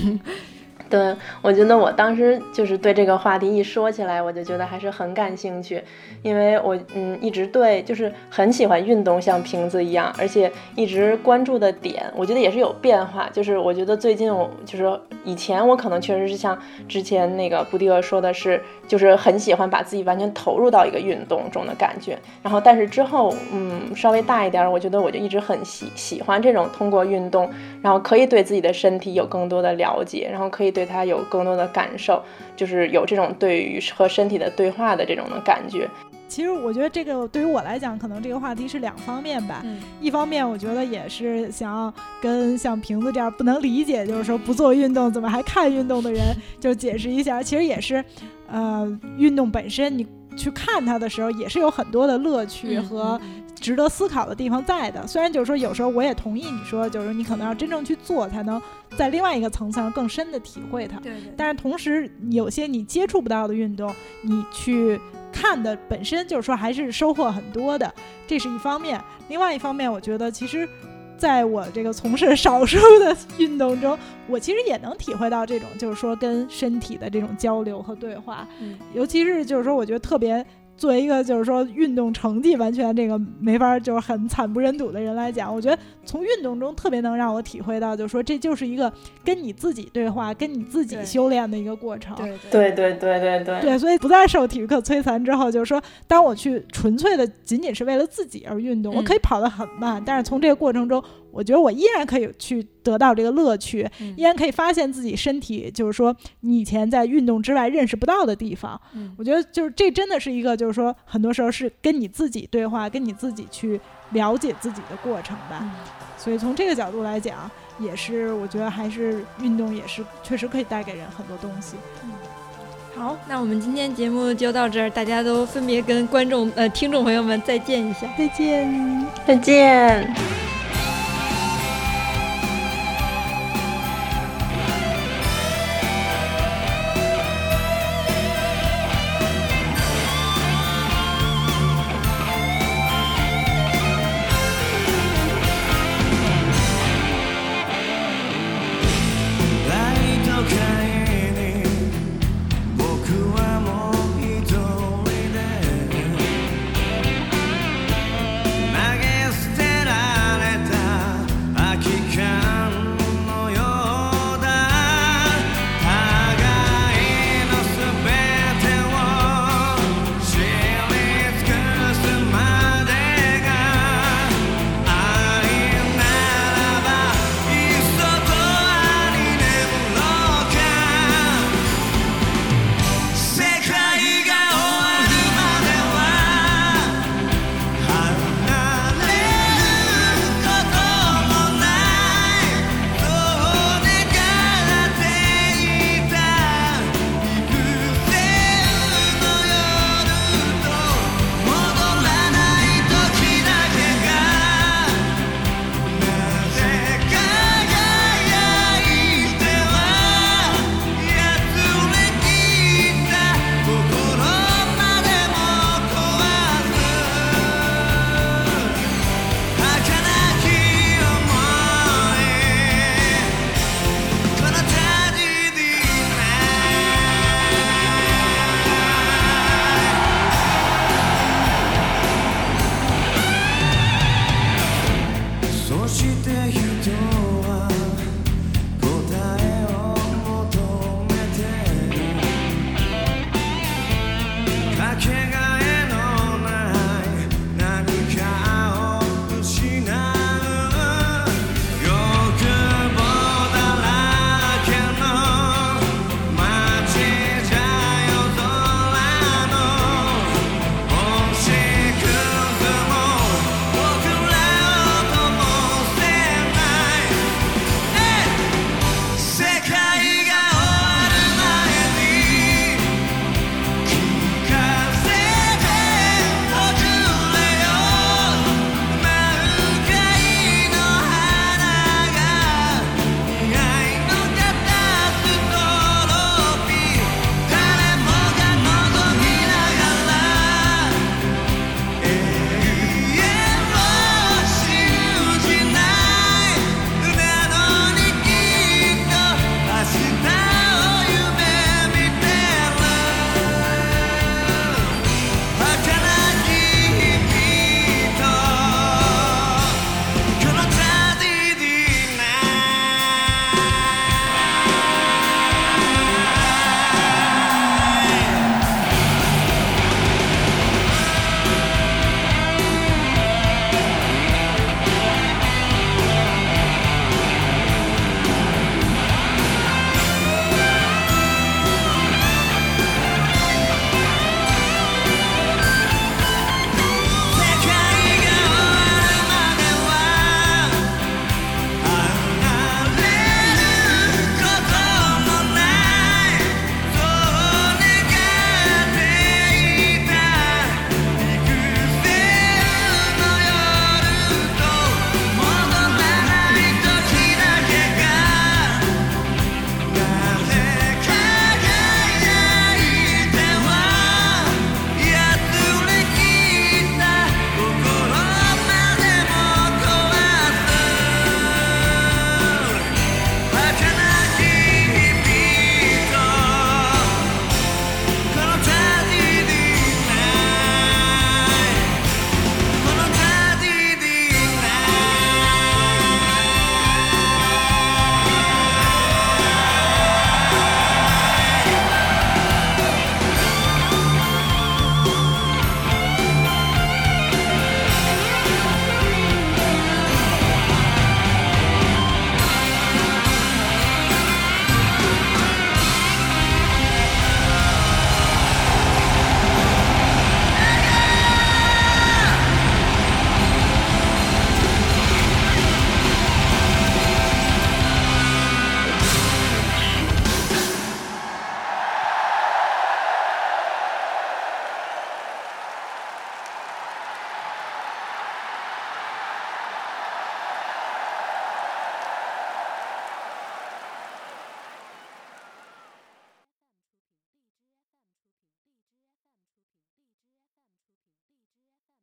对，我觉得我当时就是对这个话题一说起来，我就觉得还是很感兴趣，因为我嗯一直对就是很喜欢运动，像瓶子一样，而且一直关注的点，我觉得也是有变化。就是我觉得最近我就是以前我可能确实是像之前那个布迪厄说的是，就是很喜欢把自己完全投入到一个运动中的感觉。然后但是之后嗯稍微大一点，我觉得我就一直很喜喜欢这种通过运动，然后可以对自己的身体有更多的了解，然后可以。对他有更多的感受，就是有这种对于和身体的对话的这种的感觉。其实我觉得这个对于我来讲，可能这个话题是两方面吧。一方面，我觉得也是想要跟像瓶子这样不能理解，就是说不做运动怎么还看运动的人，就解释一下。其实也是，呃，运动本身你去看它的时候，也是有很多的乐趣和。值得思考的地方在的，虽然就是说有时候我也同意你说，就是你可能要真正去做，才能在另外一个层次上更深的体会它。对对。但是同时，有些你接触不到的运动，你去看的本身就是说还是收获很多的，这是一方面。另外一方面，我觉得其实在我这个从事少数的运动中，我其实也能体会到这种就是说跟身体的这种交流和对话。嗯。尤其是就是说，我觉得特别。作为一个就是说运动成绩完全这个没法就是很惨不忍睹的人来讲，我觉得从运动中特别能让我体会到，就是说这就是一个跟你自己对话、跟你自己修炼的一个过程。对对对对对对。对，所以不再受体育课摧残之后，就是说当我去纯粹的仅仅是为了自己而运动，我可以跑得很慢，但是从这个过程中。我觉得我依然可以去得到这个乐趣，依然可以发现自己身体，就是说你以前在运动之外认识不到的地方。我觉得就是这真的是一个，就是说很多时候是跟你自己对话，跟你自己去了解自己的过程吧。所以从这个角度来讲，也是我觉得还是运动也是确实可以带给人很多东西。好，那我们今天节目就到这儿，大家都分别跟观众呃听众朋友们再见一下，再见，再见。